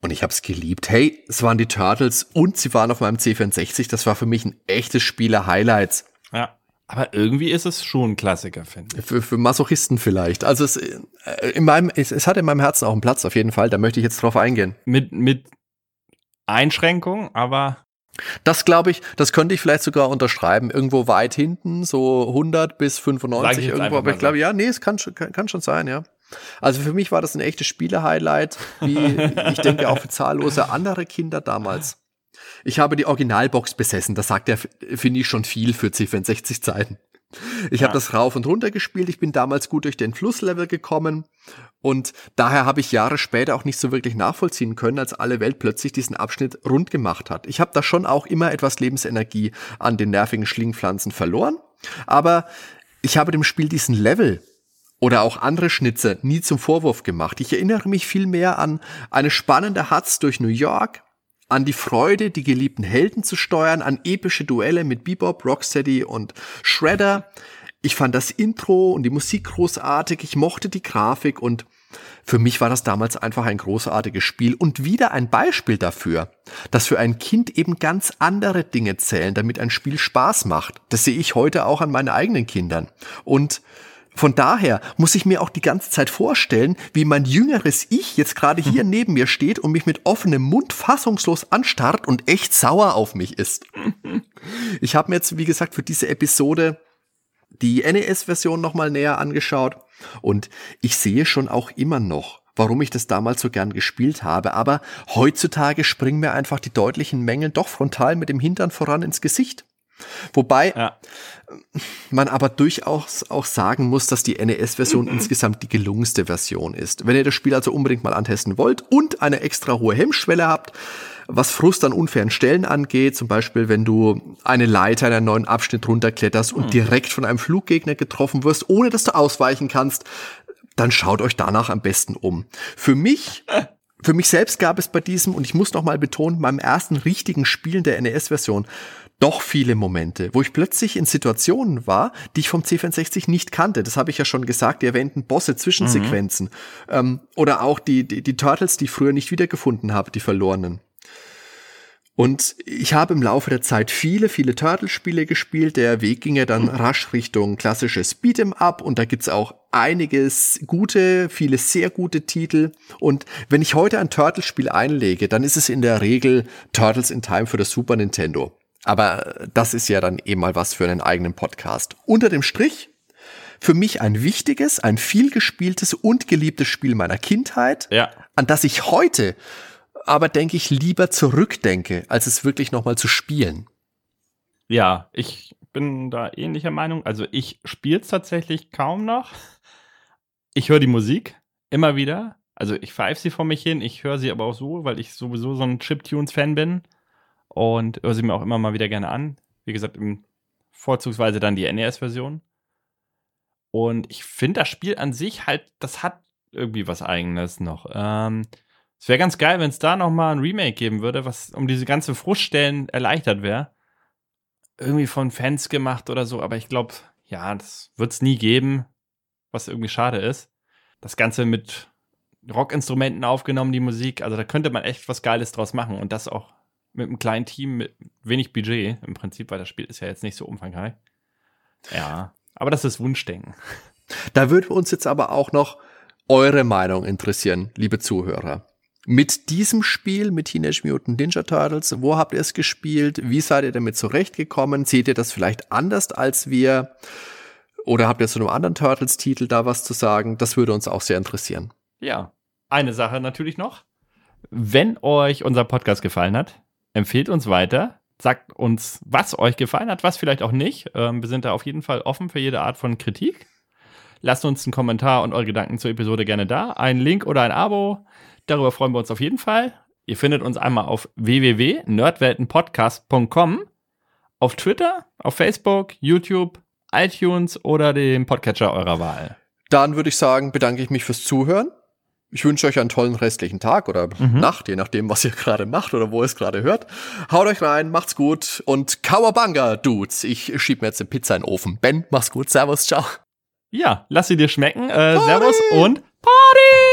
Und ich habe es geliebt. Hey, es waren die Turtles und sie waren auf meinem C64. Das war für mich ein echtes Spieler-Highlights. Ja. Aber irgendwie ist es schon ein Klassiker, finde ich. Für, für Masochisten vielleicht. Also es, äh, in meinem, es, es hat in meinem Herzen auch einen Platz, auf jeden Fall. Da möchte ich jetzt drauf eingehen. Mit, mit Einschränkung, aber. Das glaube ich, das könnte ich vielleicht sogar unterschreiben. Irgendwo weit hinten, so 100 bis 95 irgendwo. Aber ich glaube, ja, nee, es kann, kann, kann schon sein, ja. Also für mich war das ein echtes Spiele-Highlight, wie ich denke auch für zahllose andere Kinder damals. Ich habe die Originalbox besessen. Das sagt er, finde ich, schon viel für C64-Zeiten. Ich ja. habe das rauf und runter gespielt. Ich bin damals gut durch den Flusslevel gekommen. Und daher habe ich Jahre später auch nicht so wirklich nachvollziehen können, als alle Welt plötzlich diesen Abschnitt rund gemacht hat. Ich habe da schon auch immer etwas Lebensenergie an den nervigen Schlingpflanzen verloren. Aber ich habe dem Spiel diesen Level oder auch andere Schnitze nie zum Vorwurf gemacht. Ich erinnere mich vielmehr an eine spannende Hatz durch New York, an die Freude, die geliebten Helden zu steuern, an epische Duelle mit Bebop, Rocksteady und Shredder. Ich fand das Intro und die Musik großartig, ich mochte die Grafik und für mich war das damals einfach ein großartiges Spiel und wieder ein Beispiel dafür, dass für ein Kind eben ganz andere Dinge zählen, damit ein Spiel Spaß macht. Das sehe ich heute auch an meinen eigenen Kindern. Und von daher muss ich mir auch die ganze Zeit vorstellen, wie mein jüngeres Ich jetzt gerade hier neben mir steht und mich mit offenem Mund fassungslos anstarrt und echt sauer auf mich ist. Ich habe mir jetzt, wie gesagt, für diese Episode die NES-Version nochmal näher angeschaut und ich sehe schon auch immer noch, warum ich das damals so gern gespielt habe, aber heutzutage springen mir einfach die deutlichen Mängel doch frontal mit dem Hintern voran ins Gesicht. Wobei ja. man aber durchaus auch sagen muss, dass die NES-Version insgesamt die gelungenste Version ist. Wenn ihr das Spiel also unbedingt mal antesten wollt und eine extra hohe Hemmschwelle habt, was Frust an unfairen Stellen angeht, zum Beispiel wenn du eine Leiter in einen neuen Abschnitt runterkletterst und hm. direkt von einem Fluggegner getroffen wirst, ohne dass du ausweichen kannst, dann schaut euch danach am besten um. Für mich für mich selbst gab es bei diesem, und ich muss noch mal betonen, meinem ersten richtigen Spielen der NES-Version doch viele Momente, wo ich plötzlich in Situationen war, die ich vom C64 nicht kannte. Das habe ich ja schon gesagt, die erwähnten Bosse, Zwischensequenzen. Mhm. Ähm, oder auch die, die, die Turtles, die ich früher nicht wiedergefunden habe, die verlorenen. Und ich habe im Laufe der Zeit viele, viele Turtle-Spiele gespielt. Der Weg ging ja dann rasch Richtung klassisches Beat'em Up und da gibt's auch einiges gute, viele sehr gute Titel. Und wenn ich heute ein Turtle-Spiel einlege, dann ist es in der Regel Turtles in Time für das Super Nintendo. Aber das ist ja dann eh mal was für einen eigenen Podcast. Unter dem Strich, für mich ein wichtiges, ein vielgespieltes und geliebtes Spiel meiner Kindheit, ja. an das ich heute aber denke ich lieber zurückdenke, als es wirklich nochmal zu spielen. Ja, ich bin da ähnlicher Meinung. Also ich spiele es tatsächlich kaum noch. Ich höre die Musik immer wieder. Also ich pfeife sie vor mich hin. Ich höre sie aber auch so, weil ich sowieso so ein Chiptunes-Fan bin und höre sie mir auch immer mal wieder gerne an. Wie gesagt, vorzugsweise dann die NES-Version. Und ich finde das Spiel an sich halt, das hat irgendwie was Eigenes noch. Ähm, Es wäre ganz geil, wenn es da noch mal ein Remake geben würde, was um diese ganzen Fruststellen erleichtert wäre. Irgendwie von Fans gemacht oder so, aber ich glaube, ja, das wird es nie geben, was irgendwie schade ist. Das Ganze mit Rockinstrumenten aufgenommen, die Musik, also da könnte man echt was Geiles draus machen und das auch mit einem kleinen Team mit wenig Budget im Prinzip, weil das Spiel ist ja jetzt nicht so umfangreich. Ja, aber das ist Wunschdenken. Da würde uns jetzt aber auch noch eure Meinung interessieren, liebe Zuhörer. Mit diesem Spiel, mit Teenage Mutant Ninja Turtles, wo habt ihr es gespielt? Wie seid ihr damit zurechtgekommen? Seht ihr das vielleicht anders als wir? Oder habt ihr zu einem anderen Turtles-Titel da was zu sagen? Das würde uns auch sehr interessieren. Ja, eine Sache natürlich noch. Wenn euch unser Podcast gefallen hat, empfehlt uns weiter. Sagt uns, was euch gefallen hat, was vielleicht auch nicht. Ähm, wir sind da auf jeden Fall offen für jede Art von Kritik. Lasst uns einen Kommentar und eure Gedanken zur Episode gerne da. Ein Link oder ein Abo. Darüber freuen wir uns auf jeden Fall. Ihr findet uns einmal auf www.nerdweltenpodcast.com, auf Twitter, auf Facebook, YouTube, iTunes oder dem Podcatcher eurer Wahl. Dann würde ich sagen, bedanke ich mich fürs Zuhören. Ich wünsche euch einen tollen restlichen Tag oder mhm. Nacht, je nachdem, was ihr gerade macht oder wo ihr es gerade hört. Haut euch rein, macht's gut und Kawabanga, Dudes. Ich schieb mir jetzt eine Pizza in den Ofen. Ben, mach's gut. Servus, ciao. Ja, lass sie dir schmecken. Äh, servus und Party!